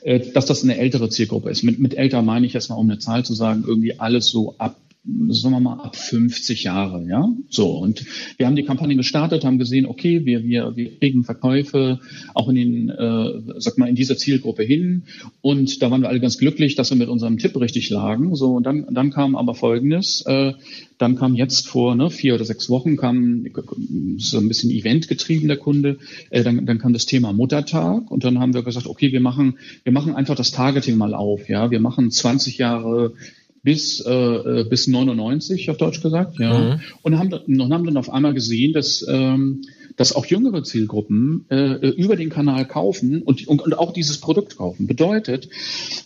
äh, dass das eine ältere Zielgruppe ist. Mit, mit älter meine ich erstmal, um eine Zahl zu sagen, irgendwie alles so ab sagen wir mal, ab 50 Jahre, ja. So, und wir haben die Kampagne gestartet, haben gesehen, okay, wir, wir, wir kriegen Verkäufe auch in den, äh, sag mal, in dieser Zielgruppe hin. Und da waren wir alle ganz glücklich, dass wir mit unserem Tipp richtig lagen. So, und dann, dann kam aber folgendes, äh, dann kam jetzt vor ne, vier oder sechs Wochen, kam so ein bisschen eventgetrieben der Kunde, äh, dann, dann kam das Thema Muttertag und dann haben wir gesagt, okay, wir machen, wir machen einfach das Targeting mal auf, ja. Wir machen 20 Jahre bis, äh, äh bis 99, auf Deutsch gesagt, ja. Mhm. Und, haben, und haben dann auf einmal gesehen, dass, ähm, dass auch jüngere Zielgruppen äh, über den Kanal kaufen und, und, und auch dieses Produkt kaufen. Bedeutet,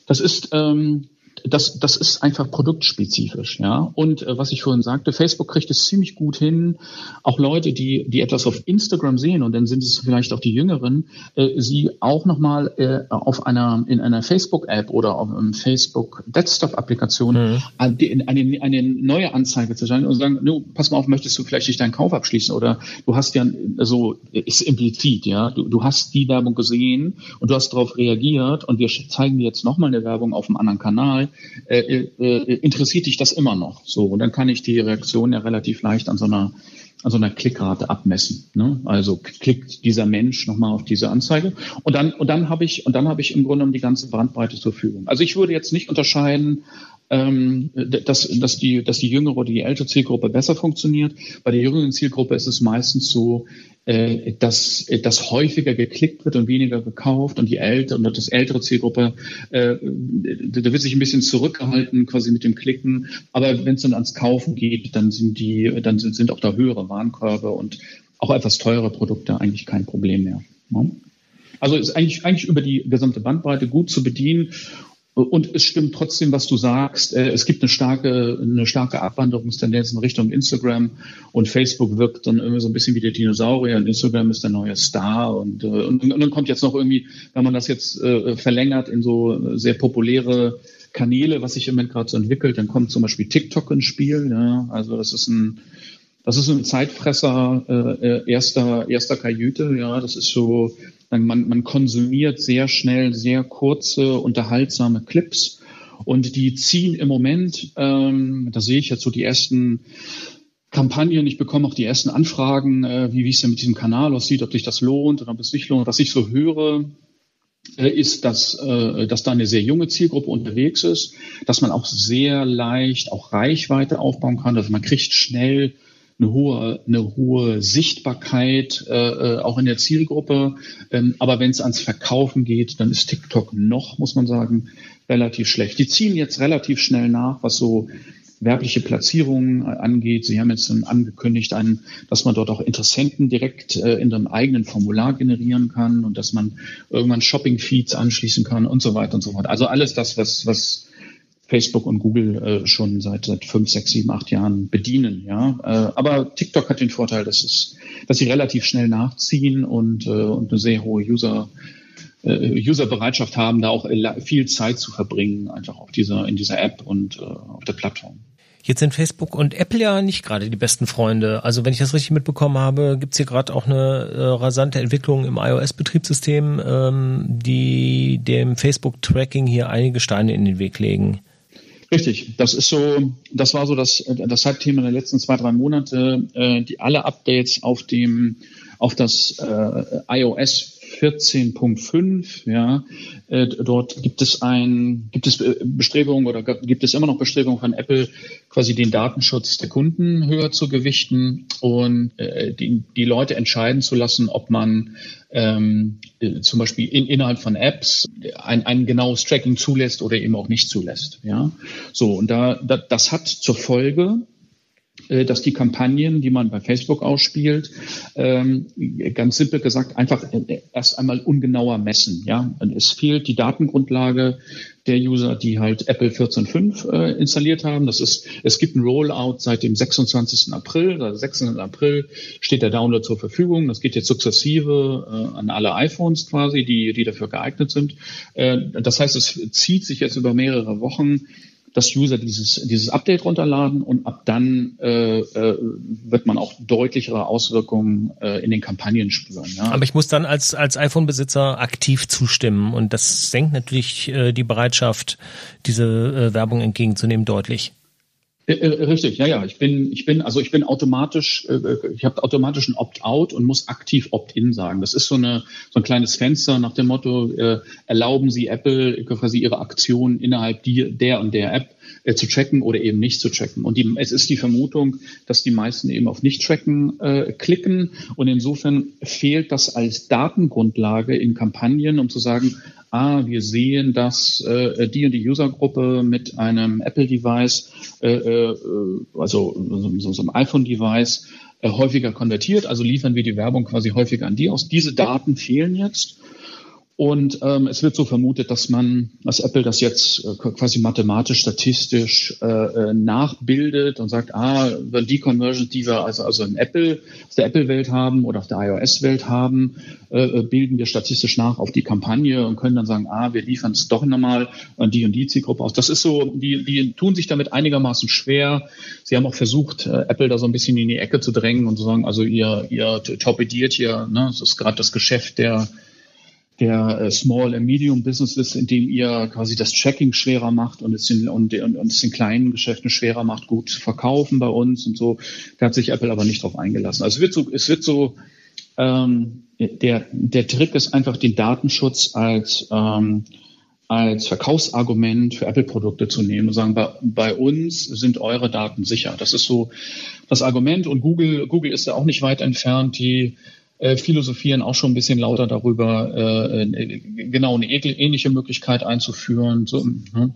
das ist ähm, das, das ist einfach produktspezifisch, ja. Und äh, was ich vorhin sagte, Facebook kriegt es ziemlich gut hin, auch Leute, die, die etwas auf Instagram sehen und dann sind es vielleicht auch die Jüngeren, äh, sie auch nochmal äh, auf einer, in einer Facebook-App oder auf einem Facebook-Desktop-Applikation mhm. eine, eine, eine neue Anzeige zu stellen und sagen, no, pass mal auf, möchtest du vielleicht nicht deinen Kauf abschließen oder du hast ja so, ist implizit, ja, du, du hast die Werbung gesehen und du hast darauf reagiert und wir zeigen dir jetzt nochmal eine Werbung auf einem anderen Kanal äh, äh, interessiert dich das immer noch? So, und dann kann ich die Reaktion ja relativ leicht an so einer an so einer Klickrate abmessen. Ne? Also klickt dieser Mensch nochmal auf diese Anzeige. Und dann, und dann habe ich, und dann habe ich im Grunde genommen die ganze Bandbreite zur Verfügung. Also ich würde jetzt nicht unterscheiden, ähm, dass, dass, die, dass die jüngere oder die ältere Zielgruppe besser funktioniert. Bei der jüngeren Zielgruppe ist es meistens so, äh, dass, dass häufiger geklickt wird und weniger gekauft und die ältere und das ältere Zielgruppe, äh, da wird sich ein bisschen zurückgehalten quasi mit dem Klicken. Aber wenn es dann ans Kaufen geht, dann sind die, dann sind, sind auch da höhere Warenkörbe und auch etwas teure Produkte eigentlich kein Problem mehr. Ne? Also ist eigentlich, eigentlich über die gesamte Bandbreite gut zu bedienen und es stimmt trotzdem, was du sagst. Äh, es gibt eine starke, eine starke Abwanderungstendenz in Richtung Instagram und Facebook wirkt dann irgendwie so ein bisschen wie der Dinosaurier und Instagram ist der neue Star und, äh, und, und dann kommt jetzt noch irgendwie, wenn man das jetzt äh, verlängert in so sehr populäre Kanäle, was sich im Moment gerade so entwickelt, dann kommt zum Beispiel TikTok ins Spiel. Ja, also das ist ein das ist ein Zeitfresser äh, erster erster Kajüte. Ja, das ist so man, man konsumiert sehr schnell sehr kurze, unterhaltsame Clips und die ziehen im Moment, ähm, da sehe ich jetzt so die ersten Kampagnen, ich bekomme auch die ersten Anfragen, äh, wie, wie es denn mit diesem Kanal aussieht, ob sich das lohnt oder ob es nicht lohnt. Was ich so höre, äh, ist, dass, äh, dass da eine sehr junge Zielgruppe unterwegs ist, dass man auch sehr leicht auch Reichweite aufbauen kann, also man kriegt schnell eine hohe, eine hohe Sichtbarkeit äh, äh, auch in der Zielgruppe. Ähm, aber wenn es ans Verkaufen geht, dann ist TikTok noch, muss man sagen, relativ schlecht. Die ziehen jetzt relativ schnell nach, was so werbliche Platzierungen äh, angeht. Sie haben jetzt angekündigt, einen, dass man dort auch Interessenten direkt äh, in einem eigenen Formular generieren kann und dass man irgendwann Shopping-Feeds anschließen kann und so weiter und so fort. Also alles das, was, was Facebook und Google äh, schon seit, seit fünf, sechs, sieben, acht Jahren bedienen. Ja, äh, aber TikTok hat den Vorteil, dass es, dass sie relativ schnell nachziehen und, äh, und eine sehr hohe User äh, Userbereitschaft haben, da auch viel Zeit zu verbringen, einfach auf dieser in dieser App und äh, auf der Plattform. Jetzt sind Facebook und Apple ja nicht gerade die besten Freunde. Also wenn ich das richtig mitbekommen habe, gibt's hier gerade auch eine äh, rasante Entwicklung im iOS-Betriebssystem, ähm, die dem Facebook-Tracking hier einige Steine in den Weg legen. Richtig, das ist so, das war so das, das Hauptthema der letzten zwei, drei Monate, äh, die alle Updates auf dem, auf das äh, iOS 14.5, ja, äh, dort gibt es ein, gibt es Bestrebungen oder gibt es immer noch Bestrebungen von Apple, quasi den Datenschutz der Kunden höher zu gewichten und äh, die, die Leute entscheiden zu lassen, ob man ähm, äh, zum Beispiel in, innerhalb von Apps ein, ein genaues Tracking zulässt oder eben auch nicht zulässt. Ja, so und da, da das hat zur Folge, äh, dass die Kampagnen, die man bei Facebook ausspielt, ähm, ganz simpel gesagt einfach äh, erst einmal ungenauer messen. Ja, es fehlt die Datengrundlage der User, die halt Apple 14.5 äh, installiert haben. Das ist, es gibt ein Rollout seit dem 26. April, also 16. April steht der Download zur Verfügung. Das geht jetzt sukzessive äh, an alle iPhones quasi, die, die dafür geeignet sind. Äh, das heißt, es zieht sich jetzt über mehrere Wochen dass User dieses, dieses Update runterladen und ab dann äh, äh, wird man auch deutlichere Auswirkungen äh, in den Kampagnen spüren. Ja. Aber ich muss dann als, als iPhone-Besitzer aktiv zustimmen und das senkt natürlich äh, die Bereitschaft, diese äh, Werbung entgegenzunehmen, deutlich. Äh, äh, richtig, ja, ja. Ich bin, ich bin, also ich bin automatisch, äh, ich habe automatisch ein Opt-out und muss aktiv Opt-in sagen. Das ist so eine so ein kleines Fenster nach dem Motto: Erlauben Sie Apple quasi Ihre Aktionen innerhalb der und der App zu tracken oder eben nicht zu tracken. Und die, es ist die Vermutung, dass die meisten eben auf Nicht-Tracken äh, klicken und insofern fehlt das als Datengrundlage in Kampagnen, um zu sagen, ah, wir sehen, dass äh, die und die Usergruppe mit einem Apple-Device, äh, äh, also so, so einem iPhone-Device, äh, häufiger konvertiert, also liefern wir die Werbung quasi häufiger an die aus. Diese Daten fehlen jetzt. Und ähm, es wird so vermutet, dass man, dass Apple das jetzt äh, quasi mathematisch, statistisch äh, äh, nachbildet und sagt, ah, die Conversions, die wir also, also in Apple, aus der Apple-Welt haben oder auf der iOS-Welt haben, äh, äh, bilden wir statistisch nach auf die Kampagne und können dann sagen, ah, wir liefern es doch nochmal an die und die Zielgruppe aus. Das ist so, die, die tun sich damit einigermaßen schwer. Sie haben auch versucht, äh, Apple da so ein bisschen in die Ecke zu drängen und zu sagen, also ihr, ihr torpediert hier, ne, das ist gerade das Geschäft der der äh, Small and Medium Businesses, indem ihr quasi das Tracking schwerer macht und es den, und, und, und es den kleinen Geschäften schwerer macht, gut zu verkaufen bei uns und so. Da hat sich Apple aber nicht drauf eingelassen. Also es wird so, es wird so, ähm, der, der Trick ist einfach den Datenschutz als, ähm, als Verkaufsargument für Apple-Produkte zu nehmen und sagen, bei, bei uns sind eure Daten sicher. Das ist so das Argument und Google, Google ist ja auch nicht weit entfernt, die äh, philosophieren auch schon ein bisschen lauter darüber, äh, äh genau eine ähnliche Möglichkeit einzuführen. So, hm.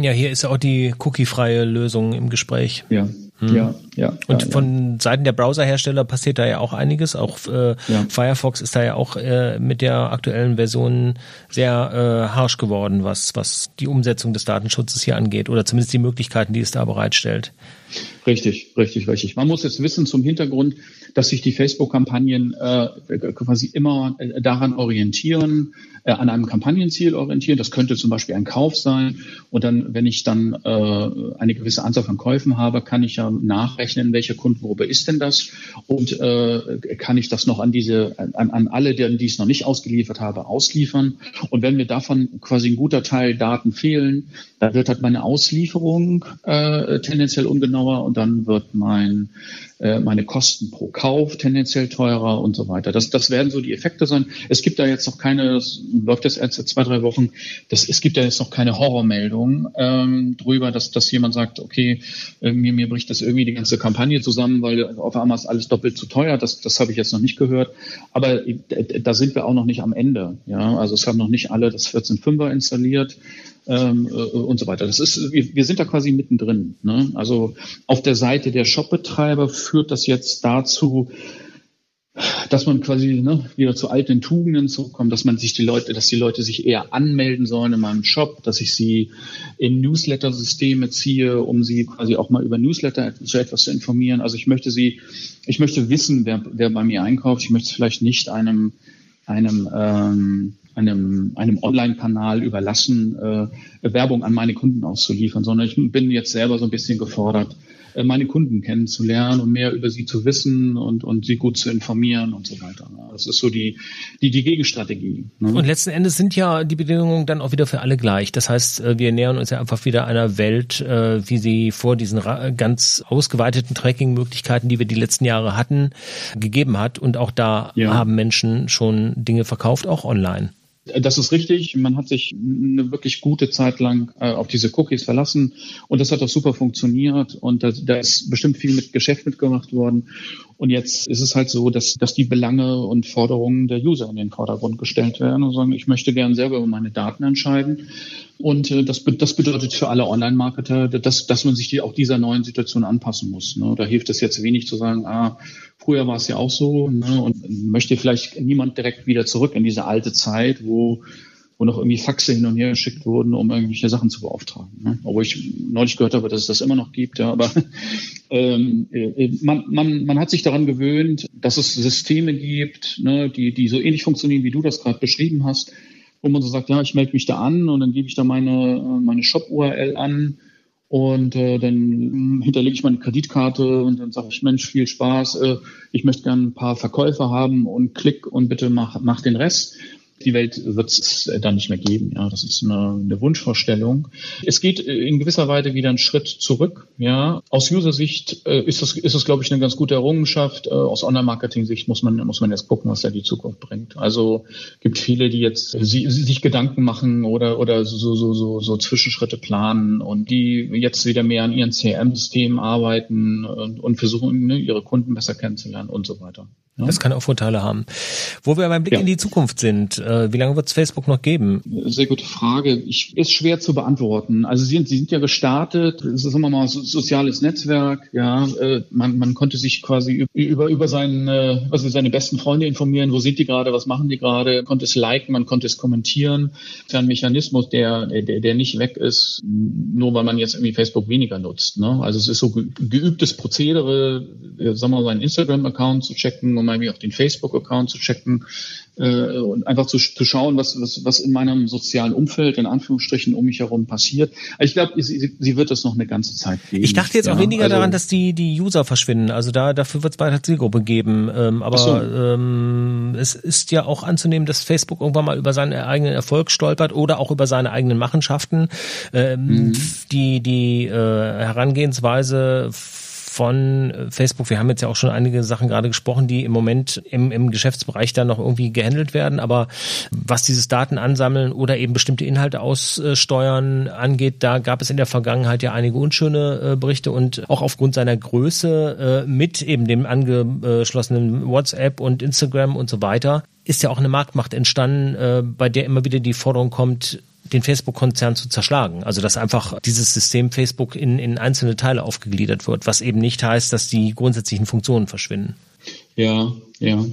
Ja, hier ist ja auch die cookiefreie Lösung im Gespräch. Ja. Ja, ja. Und ja, von ja. Seiten der Browserhersteller passiert da ja auch einiges. Auch äh, ja. Firefox ist da ja auch äh, mit der aktuellen Version sehr äh, harsch geworden, was, was die Umsetzung des Datenschutzes hier angeht oder zumindest die Möglichkeiten, die es da bereitstellt. Richtig, richtig, richtig. Man muss jetzt wissen zum Hintergrund, dass sich die Facebook-Kampagnen äh, quasi immer äh, daran orientieren, äh, an einem Kampagnenziel orientieren. Das könnte zum Beispiel ein Kauf sein. Und dann, wenn ich dann äh, eine gewisse Anzahl von Käufen habe, kann ich ja nachrechnen, welche Kundengruppe ist denn das und äh, kann ich das noch an diese, an, an alle, die es noch nicht ausgeliefert habe, ausliefern. Und wenn mir davon quasi ein guter Teil Daten fehlen, dann wird halt meine Auslieferung äh, tendenziell ungenauer und dann wird mein äh, meine Kosten pro Kauf tendenziell teurer und so weiter. Das, das werden so die Effekte sein. Es gibt da jetzt noch keine, das läuft jetzt erst seit zwei, drei Wochen, das, es gibt da jetzt noch keine Horrormeldung ähm, drüber, dass, dass jemand sagt, okay, äh, mir, mir bricht das irgendwie die ganze Kampagne zusammen, weil auf einmal ist alles doppelt zu teuer. Das, das habe ich jetzt noch nicht gehört. Aber da sind wir auch noch nicht am Ende. Ja, also es haben noch nicht alle das 14.5er installiert ähm, äh, und so weiter. Das ist, wir, wir sind da quasi mittendrin. Ne? Also auf der Seite der Shopbetreiber führt das jetzt dazu, dass man quasi ne, wieder zu alten Tugenden zurückkommt, dass man sich die Leute, dass die Leute sich eher anmelden sollen in meinem Shop, dass ich sie in Newsletter-Systeme ziehe, um sie quasi auch mal über Newsletter zu etwas zu informieren. Also ich möchte sie, ich möchte wissen, wer, wer bei mir einkauft. Ich möchte es vielleicht nicht einem einem ähm, einem, einem Online-Kanal überlassen, äh, Werbung an meine Kunden auszuliefern, sondern ich bin jetzt selber so ein bisschen gefordert, meine Kunden kennenzulernen und mehr über sie zu wissen und, und sie gut zu informieren und so weiter. Das ist so die, die, die Gegenstrategie. Ne? Und letzten Endes sind ja die Bedingungen dann auch wieder für alle gleich. Das heißt, äh, wir nähern uns ja einfach wieder einer Welt, äh, wie sie vor diesen ganz ausgeweiteten Tracking-Möglichkeiten, die wir die letzten Jahre hatten, gegeben hat. Und auch da ja. haben Menschen schon Dinge verkauft, auch online. Das ist richtig. Man hat sich eine wirklich gute Zeit lang äh, auf diese Cookies verlassen und das hat auch super funktioniert und da, da ist bestimmt viel mit Geschäft mitgemacht worden. Und jetzt ist es halt so, dass, dass die Belange und Forderungen der User in den Vordergrund gestellt werden und sagen, ich möchte gern selber über meine Daten entscheiden. Und äh, das, das bedeutet für alle Online-Marketer, dass, dass man sich die, auch dieser neuen Situation anpassen muss. Ne? Da hilft es jetzt wenig zu sagen, ah, früher war es ja auch so ne? und möchte vielleicht niemand direkt wieder zurück in diese alte Zeit, wo wo noch irgendwie Faxe hin und her geschickt wurden, um irgendwelche Sachen zu beauftragen. Ne? Obwohl ich neulich gehört habe, dass es das immer noch gibt, ja, aber ähm, äh, man, man, man hat sich daran gewöhnt, dass es Systeme gibt, ne, die, die so ähnlich funktionieren, wie du das gerade beschrieben hast, wo man so sagt, ja, ich melde mich da an und dann gebe ich da meine, meine Shop-URL an und äh, dann hinterlege ich meine Kreditkarte und dann sage ich, Mensch, viel Spaß, äh, ich möchte gerne ein paar Verkäufer haben und klick und bitte mach, mach den Rest die Welt wird es dann nicht mehr geben. Ja, das ist eine, eine Wunschvorstellung. Es geht in gewisser Weise wieder einen Schritt zurück. Ja, aus User-Sicht äh, ist das, ist das, glaube ich, eine ganz gute Errungenschaft. Äh, aus Online-Marketing-Sicht muss man, muss man jetzt gucken, was da die Zukunft bringt. Also gibt viele, die jetzt sie, sich Gedanken machen oder, oder so, so, so, so Zwischenschritte planen und die jetzt wieder mehr an ihren CRM-Systemen arbeiten und, und versuchen, ne, ihre Kunden besser kennenzulernen und so weiter. Ja. Das kann auch Vorteile haben. Wo wir beim Blick ja. in die Zukunft sind, äh, wie lange wird es Facebook noch geben? Sehr gute Frage. Ich, ist schwer zu beantworten. Also sie, sie sind ja gestartet, es ist immer mal so soziales Netzwerk, ja, äh, man, man konnte sich quasi über, über seine, also seine besten Freunde informieren, wo sind die gerade, was machen die gerade, konnte es liken, man konnte es kommentieren. Das ist ja ein Mechanismus, der, der, der nicht weg ist, nur weil man jetzt irgendwie Facebook weniger nutzt. Ne? Also es ist so geübtes Prozedere, sagen wir mal, seinen Instagram-Account zu checken immer mal auch den Facebook-Account zu checken äh, und einfach zu, zu schauen, was, was, was in meinem sozialen Umfeld, in Anführungsstrichen, um mich herum passiert. Also ich glaube, sie, sie wird es noch eine ganze Zeit geben. Ich dachte jetzt ja, auch weniger also, daran, dass die, die User verschwinden. Also da dafür wird es weiter Zielgruppe geben. Ähm, aber so. ähm, es ist ja auch anzunehmen, dass Facebook irgendwann mal über seinen eigenen Erfolg stolpert oder auch über seine eigenen Machenschaften. Ähm, mhm. Die, die äh, Herangehensweise von äh, Facebook. Wir haben jetzt ja auch schon einige Sachen gerade gesprochen, die im Moment im, im Geschäftsbereich dann noch irgendwie gehandelt werden. Aber was dieses Datenansammeln oder eben bestimmte Inhalte aussteuern angeht, da gab es in der Vergangenheit ja einige unschöne äh, Berichte und auch aufgrund seiner Größe äh, mit eben dem angeschlossenen WhatsApp und Instagram und so weiter ist ja auch eine Marktmacht entstanden, bei der immer wieder die Forderung kommt, den Facebook-Konzern zu zerschlagen. Also dass einfach dieses System Facebook in, in einzelne Teile aufgegliedert wird, was eben nicht heißt, dass die grundsätzlichen Funktionen verschwinden. Ja, ja.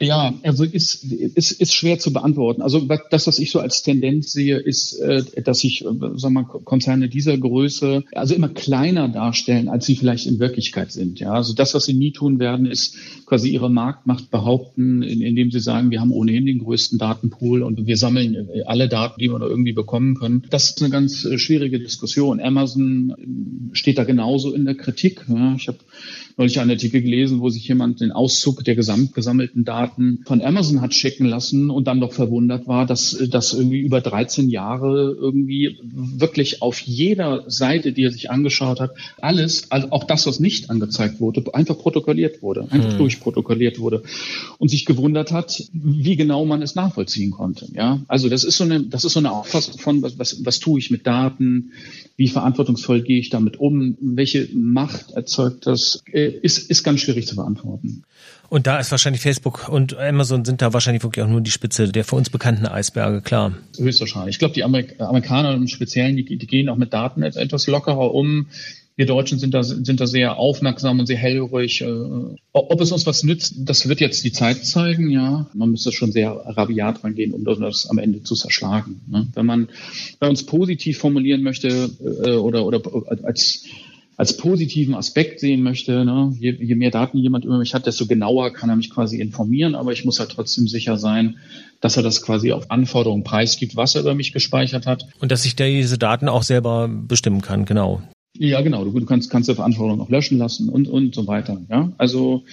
Ja, also ist, ist, ist schwer zu beantworten. Also das, was ich so als Tendenz sehe, ist, äh, dass sich sagen wir, Konzerne dieser Größe also immer kleiner darstellen, als sie vielleicht in Wirklichkeit sind. Ja, also das, was sie nie tun werden, ist quasi ihre Marktmacht behaupten, indem sie sagen, wir haben ohnehin den größten Datenpool und wir sammeln äh, alle Daten, die wir da irgendwie bekommen können. Das ist eine ganz äh, schwierige Diskussion. Amazon steht da genauso in der Kritik. Ja, ich habe neulich einen Artikel gelesen, wo sich jemand den Auszug der gesamt gesammelten Daten von Amazon hat schicken lassen und dann doch verwundert war, dass das irgendwie über 13 Jahre irgendwie wirklich auf jeder Seite, die er sich angeschaut hat, alles, also auch das, was nicht angezeigt wurde, einfach protokolliert wurde, einfach hm. durchprotokolliert wurde und sich gewundert hat, wie genau man es nachvollziehen konnte. Ja, also das ist so eine, das ist so eine Auffassung von, was, was, was tue ich mit Daten, wie verantwortungsvoll gehe ich damit um, welche Macht erzeugt das, ist, ist ganz schwierig zu beantworten. Und da ist wahrscheinlich Facebook und Amazon sind da wahrscheinlich wirklich auch nur die Spitze der für uns bekannten Eisberge, klar. Höchstwahrscheinlich. Ich glaube, die Amerik Amerikaner im Speziellen, die, die gehen auch mit Daten etwas lockerer um. Wir Deutschen sind da, sind da sehr aufmerksam und sehr hellhörig. Äh, ob es uns was nützt, das wird jetzt die Zeit zeigen, ja. Man müsste schon sehr rabiat rangehen, um das am Ende zu zerschlagen. Ne? Wenn man bei uns positiv formulieren möchte äh, oder, oder als als positiven Aspekt sehen möchte. Ne? Je, je mehr Daten jemand über mich hat, desto genauer kann er mich quasi informieren, aber ich muss halt trotzdem sicher sein, dass er das quasi auf Anforderungen preisgibt, was er über mich gespeichert hat. Und dass ich diese Daten auch selber bestimmen kann, genau. Ja, genau. Du, du kannst, kannst die Verantwortung auch löschen lassen und, und so weiter. Ja, also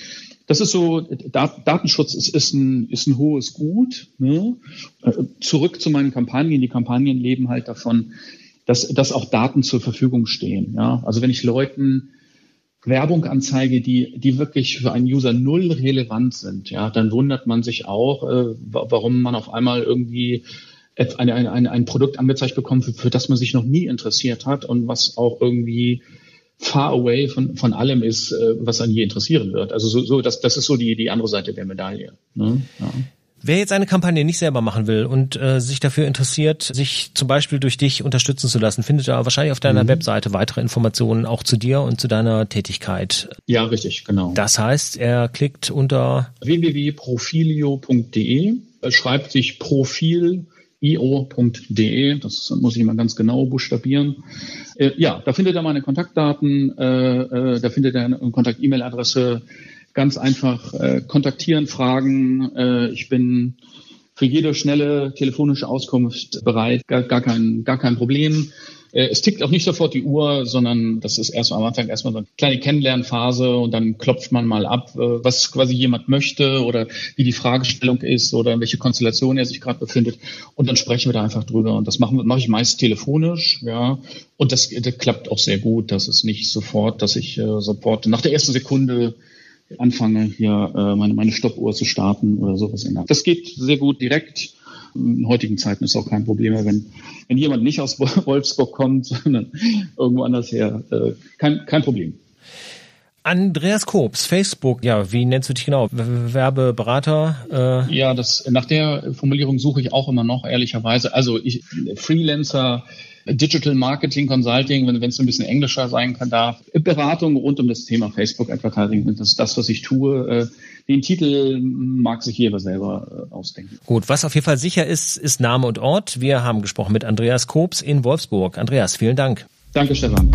das ist so, Datenschutz ist, ist, ein, ist ein hohes Gut. Ne? Äh, zurück zu meinen Kampagnen. Die Kampagnen leben halt davon, dass, dass auch Daten zur Verfügung stehen. Ja? Also wenn ich Leuten Werbung anzeige, die, die wirklich für einen User null relevant sind, ja, dann wundert man sich auch, äh, warum man auf einmal irgendwie eine, eine, ein Produkt angezeigt bekommt, für, für das man sich noch nie interessiert hat und was auch irgendwie far away von, von allem ist, äh, was einen je interessieren wird. Also so, so das, das ist so die, die andere Seite der Medaille. Ne? Ja. Wer jetzt eine Kampagne nicht selber machen will und äh, sich dafür interessiert, sich zum Beispiel durch dich unterstützen zu lassen, findet er wahrscheinlich auf deiner mhm. Webseite weitere Informationen auch zu dir und zu deiner Tätigkeit. Ja, richtig, genau. Das heißt, er klickt unter www.profilio.de, schreibt sich Profil io.de, das muss ich mal ganz genau buchstabieren. Äh, ja, da findet er meine Kontaktdaten, äh, äh, da findet er eine Kontakt-E-Mail-Adresse, ganz einfach äh, kontaktieren, fragen. Äh, ich bin für jede schnelle telefonische Auskunft bereit, gar, gar, kein, gar kein Problem. Äh, es tickt auch nicht sofort die Uhr, sondern das ist erst am Anfang erstmal so eine kleine Kennenlernphase und dann klopft man mal ab, äh, was quasi jemand möchte oder wie die Fragestellung ist oder in welche Konstellation er sich gerade befindet. Und dann sprechen wir da einfach drüber. Und das machen mache ich meist telefonisch, ja. Und das, das klappt auch sehr gut. Das ist nicht sofort, dass ich äh, sofort nach der ersten Sekunde anfange, hier äh, meine, meine Stoppuhr zu starten oder sowas. Das geht sehr gut direkt. In heutigen Zeiten ist auch kein Problem mehr, wenn, wenn jemand nicht aus Wolfsburg kommt, sondern irgendwo anders her. Äh, kein, kein Problem. Andreas Kobs, Facebook, ja, wie nennst du dich genau? Werbeberater? Äh ja, das, nach der Formulierung suche ich auch immer noch, ehrlicherweise. Also ich, Freelancer, Digital Marketing Consulting, wenn es ein bisschen englischer sein kann, darf. Beratung rund um das Thema Facebook Advertising, das ist das, was ich tue. Äh, den Titel mag sich jeder selber äh, ausdenken. Gut, was auf jeden Fall sicher ist, ist Name und Ort. Wir haben gesprochen mit Andreas Kobs in Wolfsburg. Andreas, vielen Dank. Danke, Stefan.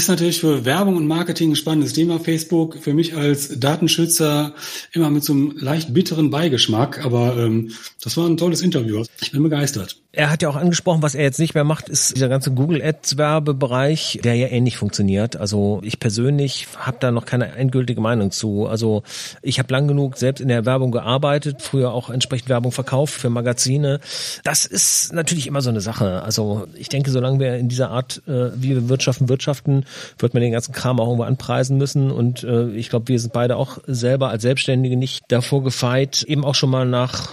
Ist natürlich für Werbung und Marketing ein spannendes Thema, Facebook. Für mich als Datenschützer immer mit so einem leicht bitteren Beigeschmack, aber ähm, das war ein tolles Interview. Ich bin begeistert. Er hat ja auch angesprochen, was er jetzt nicht mehr macht, ist dieser ganze Google Ads Werbebereich, der ja ähnlich funktioniert. Also ich persönlich habe da noch keine endgültige Meinung zu. Also ich habe lang genug selbst in der Werbung gearbeitet, früher auch entsprechend Werbung verkauft für Magazine. Das ist natürlich immer so eine Sache. Also ich denke, solange wir in dieser Art, äh, wie wir wirtschaften, wirtschaften, wird man den ganzen Kram auch irgendwo anpreisen müssen. Und äh, ich glaube, wir sind beide auch selber als Selbstständige nicht davor gefeit, eben auch schon mal nach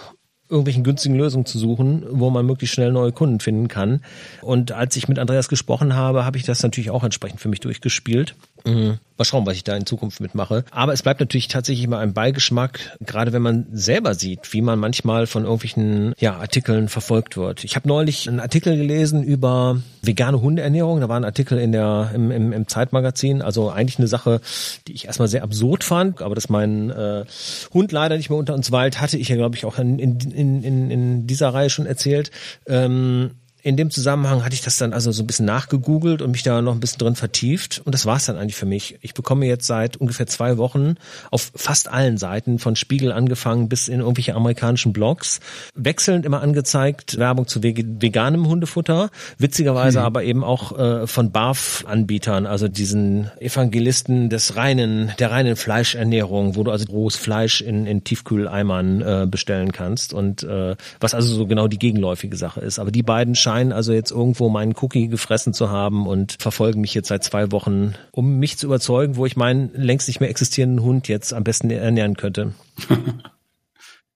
irgendwelchen günstigen Lösungen zu suchen, wo man möglichst schnell neue Kunden finden kann. Und als ich mit Andreas gesprochen habe, habe ich das natürlich auch entsprechend für mich durchgespielt. Mhm. Mal schauen, was ich da in Zukunft mitmache. Aber es bleibt natürlich tatsächlich immer ein Beigeschmack, gerade wenn man selber sieht, wie man manchmal von irgendwelchen ja, Artikeln verfolgt wird. Ich habe neulich einen Artikel gelesen über vegane Hundeernährung. Da war ein Artikel in der, im, im, im Zeitmagazin. Also eigentlich eine Sache, die ich erstmal sehr absurd fand. Aber dass mein äh, Hund leider nicht mehr unter uns weilt, hatte ich ja, glaube ich, auch in, in, in, in dieser Reihe schon erzählt. Ähm, in dem Zusammenhang hatte ich das dann also so ein bisschen nachgegoogelt und mich da noch ein bisschen drin vertieft. Und das war es dann eigentlich für mich. Ich bekomme jetzt seit ungefähr zwei Wochen auf fast allen Seiten, von Spiegel angefangen bis in irgendwelche amerikanischen Blogs, wechselnd immer angezeigt, Werbung zu veganem Hundefutter, witzigerweise mhm. aber eben auch äh, von BARF-Anbietern, also diesen Evangelisten des reinen, der reinen Fleischernährung, wo du also rohes Fleisch in, in Tiefkühleimern äh, bestellen kannst und äh, was also so genau die gegenläufige Sache ist. Aber die beiden scheinen also jetzt irgendwo meinen Cookie gefressen zu haben und verfolgen mich jetzt seit zwei Wochen, um mich zu überzeugen, wo ich meinen längst nicht mehr existierenden Hund jetzt am besten ernähren könnte.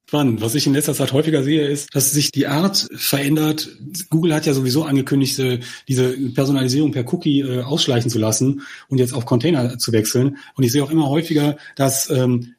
Spannend. Was ich in letzter Zeit häufiger sehe, ist, dass sich die Art verändert. Google hat ja sowieso angekündigt, äh, diese Personalisierung per Cookie äh, ausschleichen zu lassen und jetzt auf Container zu wechseln. Und ich sehe auch immer häufiger, dass ähm,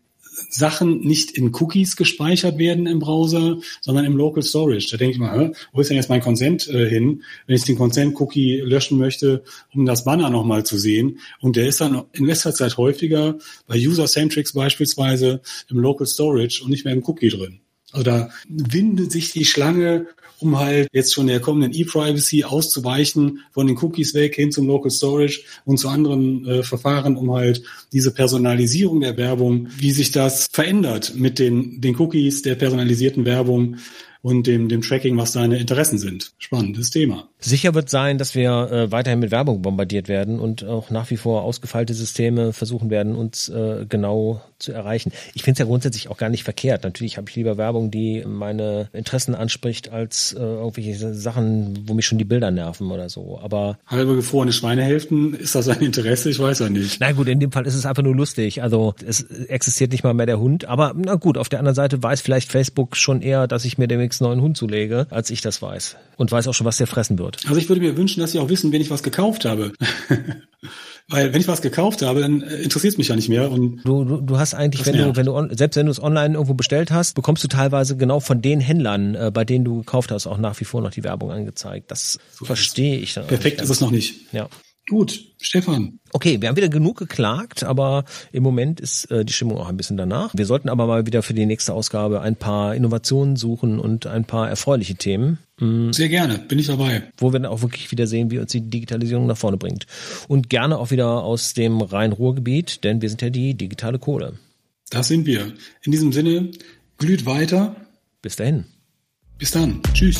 Sachen nicht in Cookies gespeichert werden im Browser, sondern im Local Storage. Da denke ich mal, hä, wo ist denn jetzt mein Consent äh, hin, wenn ich den Consent-Cookie löschen möchte, um das Banner nochmal zu sehen. Und der ist dann in letzter Zeit häufiger bei User-Centrics beispielsweise im Local Storage und nicht mehr im Cookie drin. Also da windet sich die Schlange um halt jetzt schon der kommenden E-Privacy auszuweichen, von den Cookies weg hin zum Local Storage und zu anderen äh, Verfahren, um halt diese Personalisierung der Werbung, wie sich das verändert mit den, den Cookies der personalisierten Werbung und dem, dem Tracking, was deine Interessen sind. Spannendes Thema. Sicher wird sein, dass wir äh, weiterhin mit Werbung bombardiert werden und auch nach wie vor ausgefeilte Systeme versuchen werden, uns äh, genau zu erreichen. Ich finde es ja grundsätzlich auch gar nicht verkehrt. Natürlich habe ich lieber Werbung, die meine Interessen anspricht, als äh, irgendwelche Sachen, wo mich schon die Bilder nerven oder so. Aber halbe gefrorene Schweinehälften, ist das ein Interesse? Ich weiß ja nicht. Na gut, in dem Fall ist es einfach nur lustig. Also es existiert nicht mal mehr der Hund. Aber na gut, auf der anderen Seite weiß vielleicht Facebook schon eher, dass ich mir demnächst einen neuen Hund zulege, als ich das weiß. Und weiß auch schon, was der fressen wird. Also ich würde mir wünschen, dass Sie auch wissen, wenn ich was gekauft habe. Weil wenn ich was gekauft habe, dann äh, interessiert es mich ja nicht mehr. Und du, du, du hast eigentlich, wenn du, wenn du selbst wenn du es online irgendwo bestellt hast, bekommst du teilweise genau von den Händlern, äh, bei denen du gekauft hast, auch nach wie vor noch die Werbung angezeigt. Das so verstehe ich dann. Perfekt ist es noch nicht. Ja. Gut, Stefan. Okay, wir haben wieder genug geklagt, aber im Moment ist äh, die Stimmung auch ein bisschen danach. Wir sollten aber mal wieder für die nächste Ausgabe ein paar Innovationen suchen und ein paar erfreuliche Themen. Mhm. Sehr gerne, bin ich dabei. Wo wir dann auch wirklich wieder sehen, wie uns die Digitalisierung nach vorne bringt. Und gerne auch wieder aus dem Rhein-Ruhr-Gebiet, denn wir sind ja die digitale Kohle. Das sind wir. In diesem Sinne, glüht weiter. Bis dahin. Bis dann. Tschüss.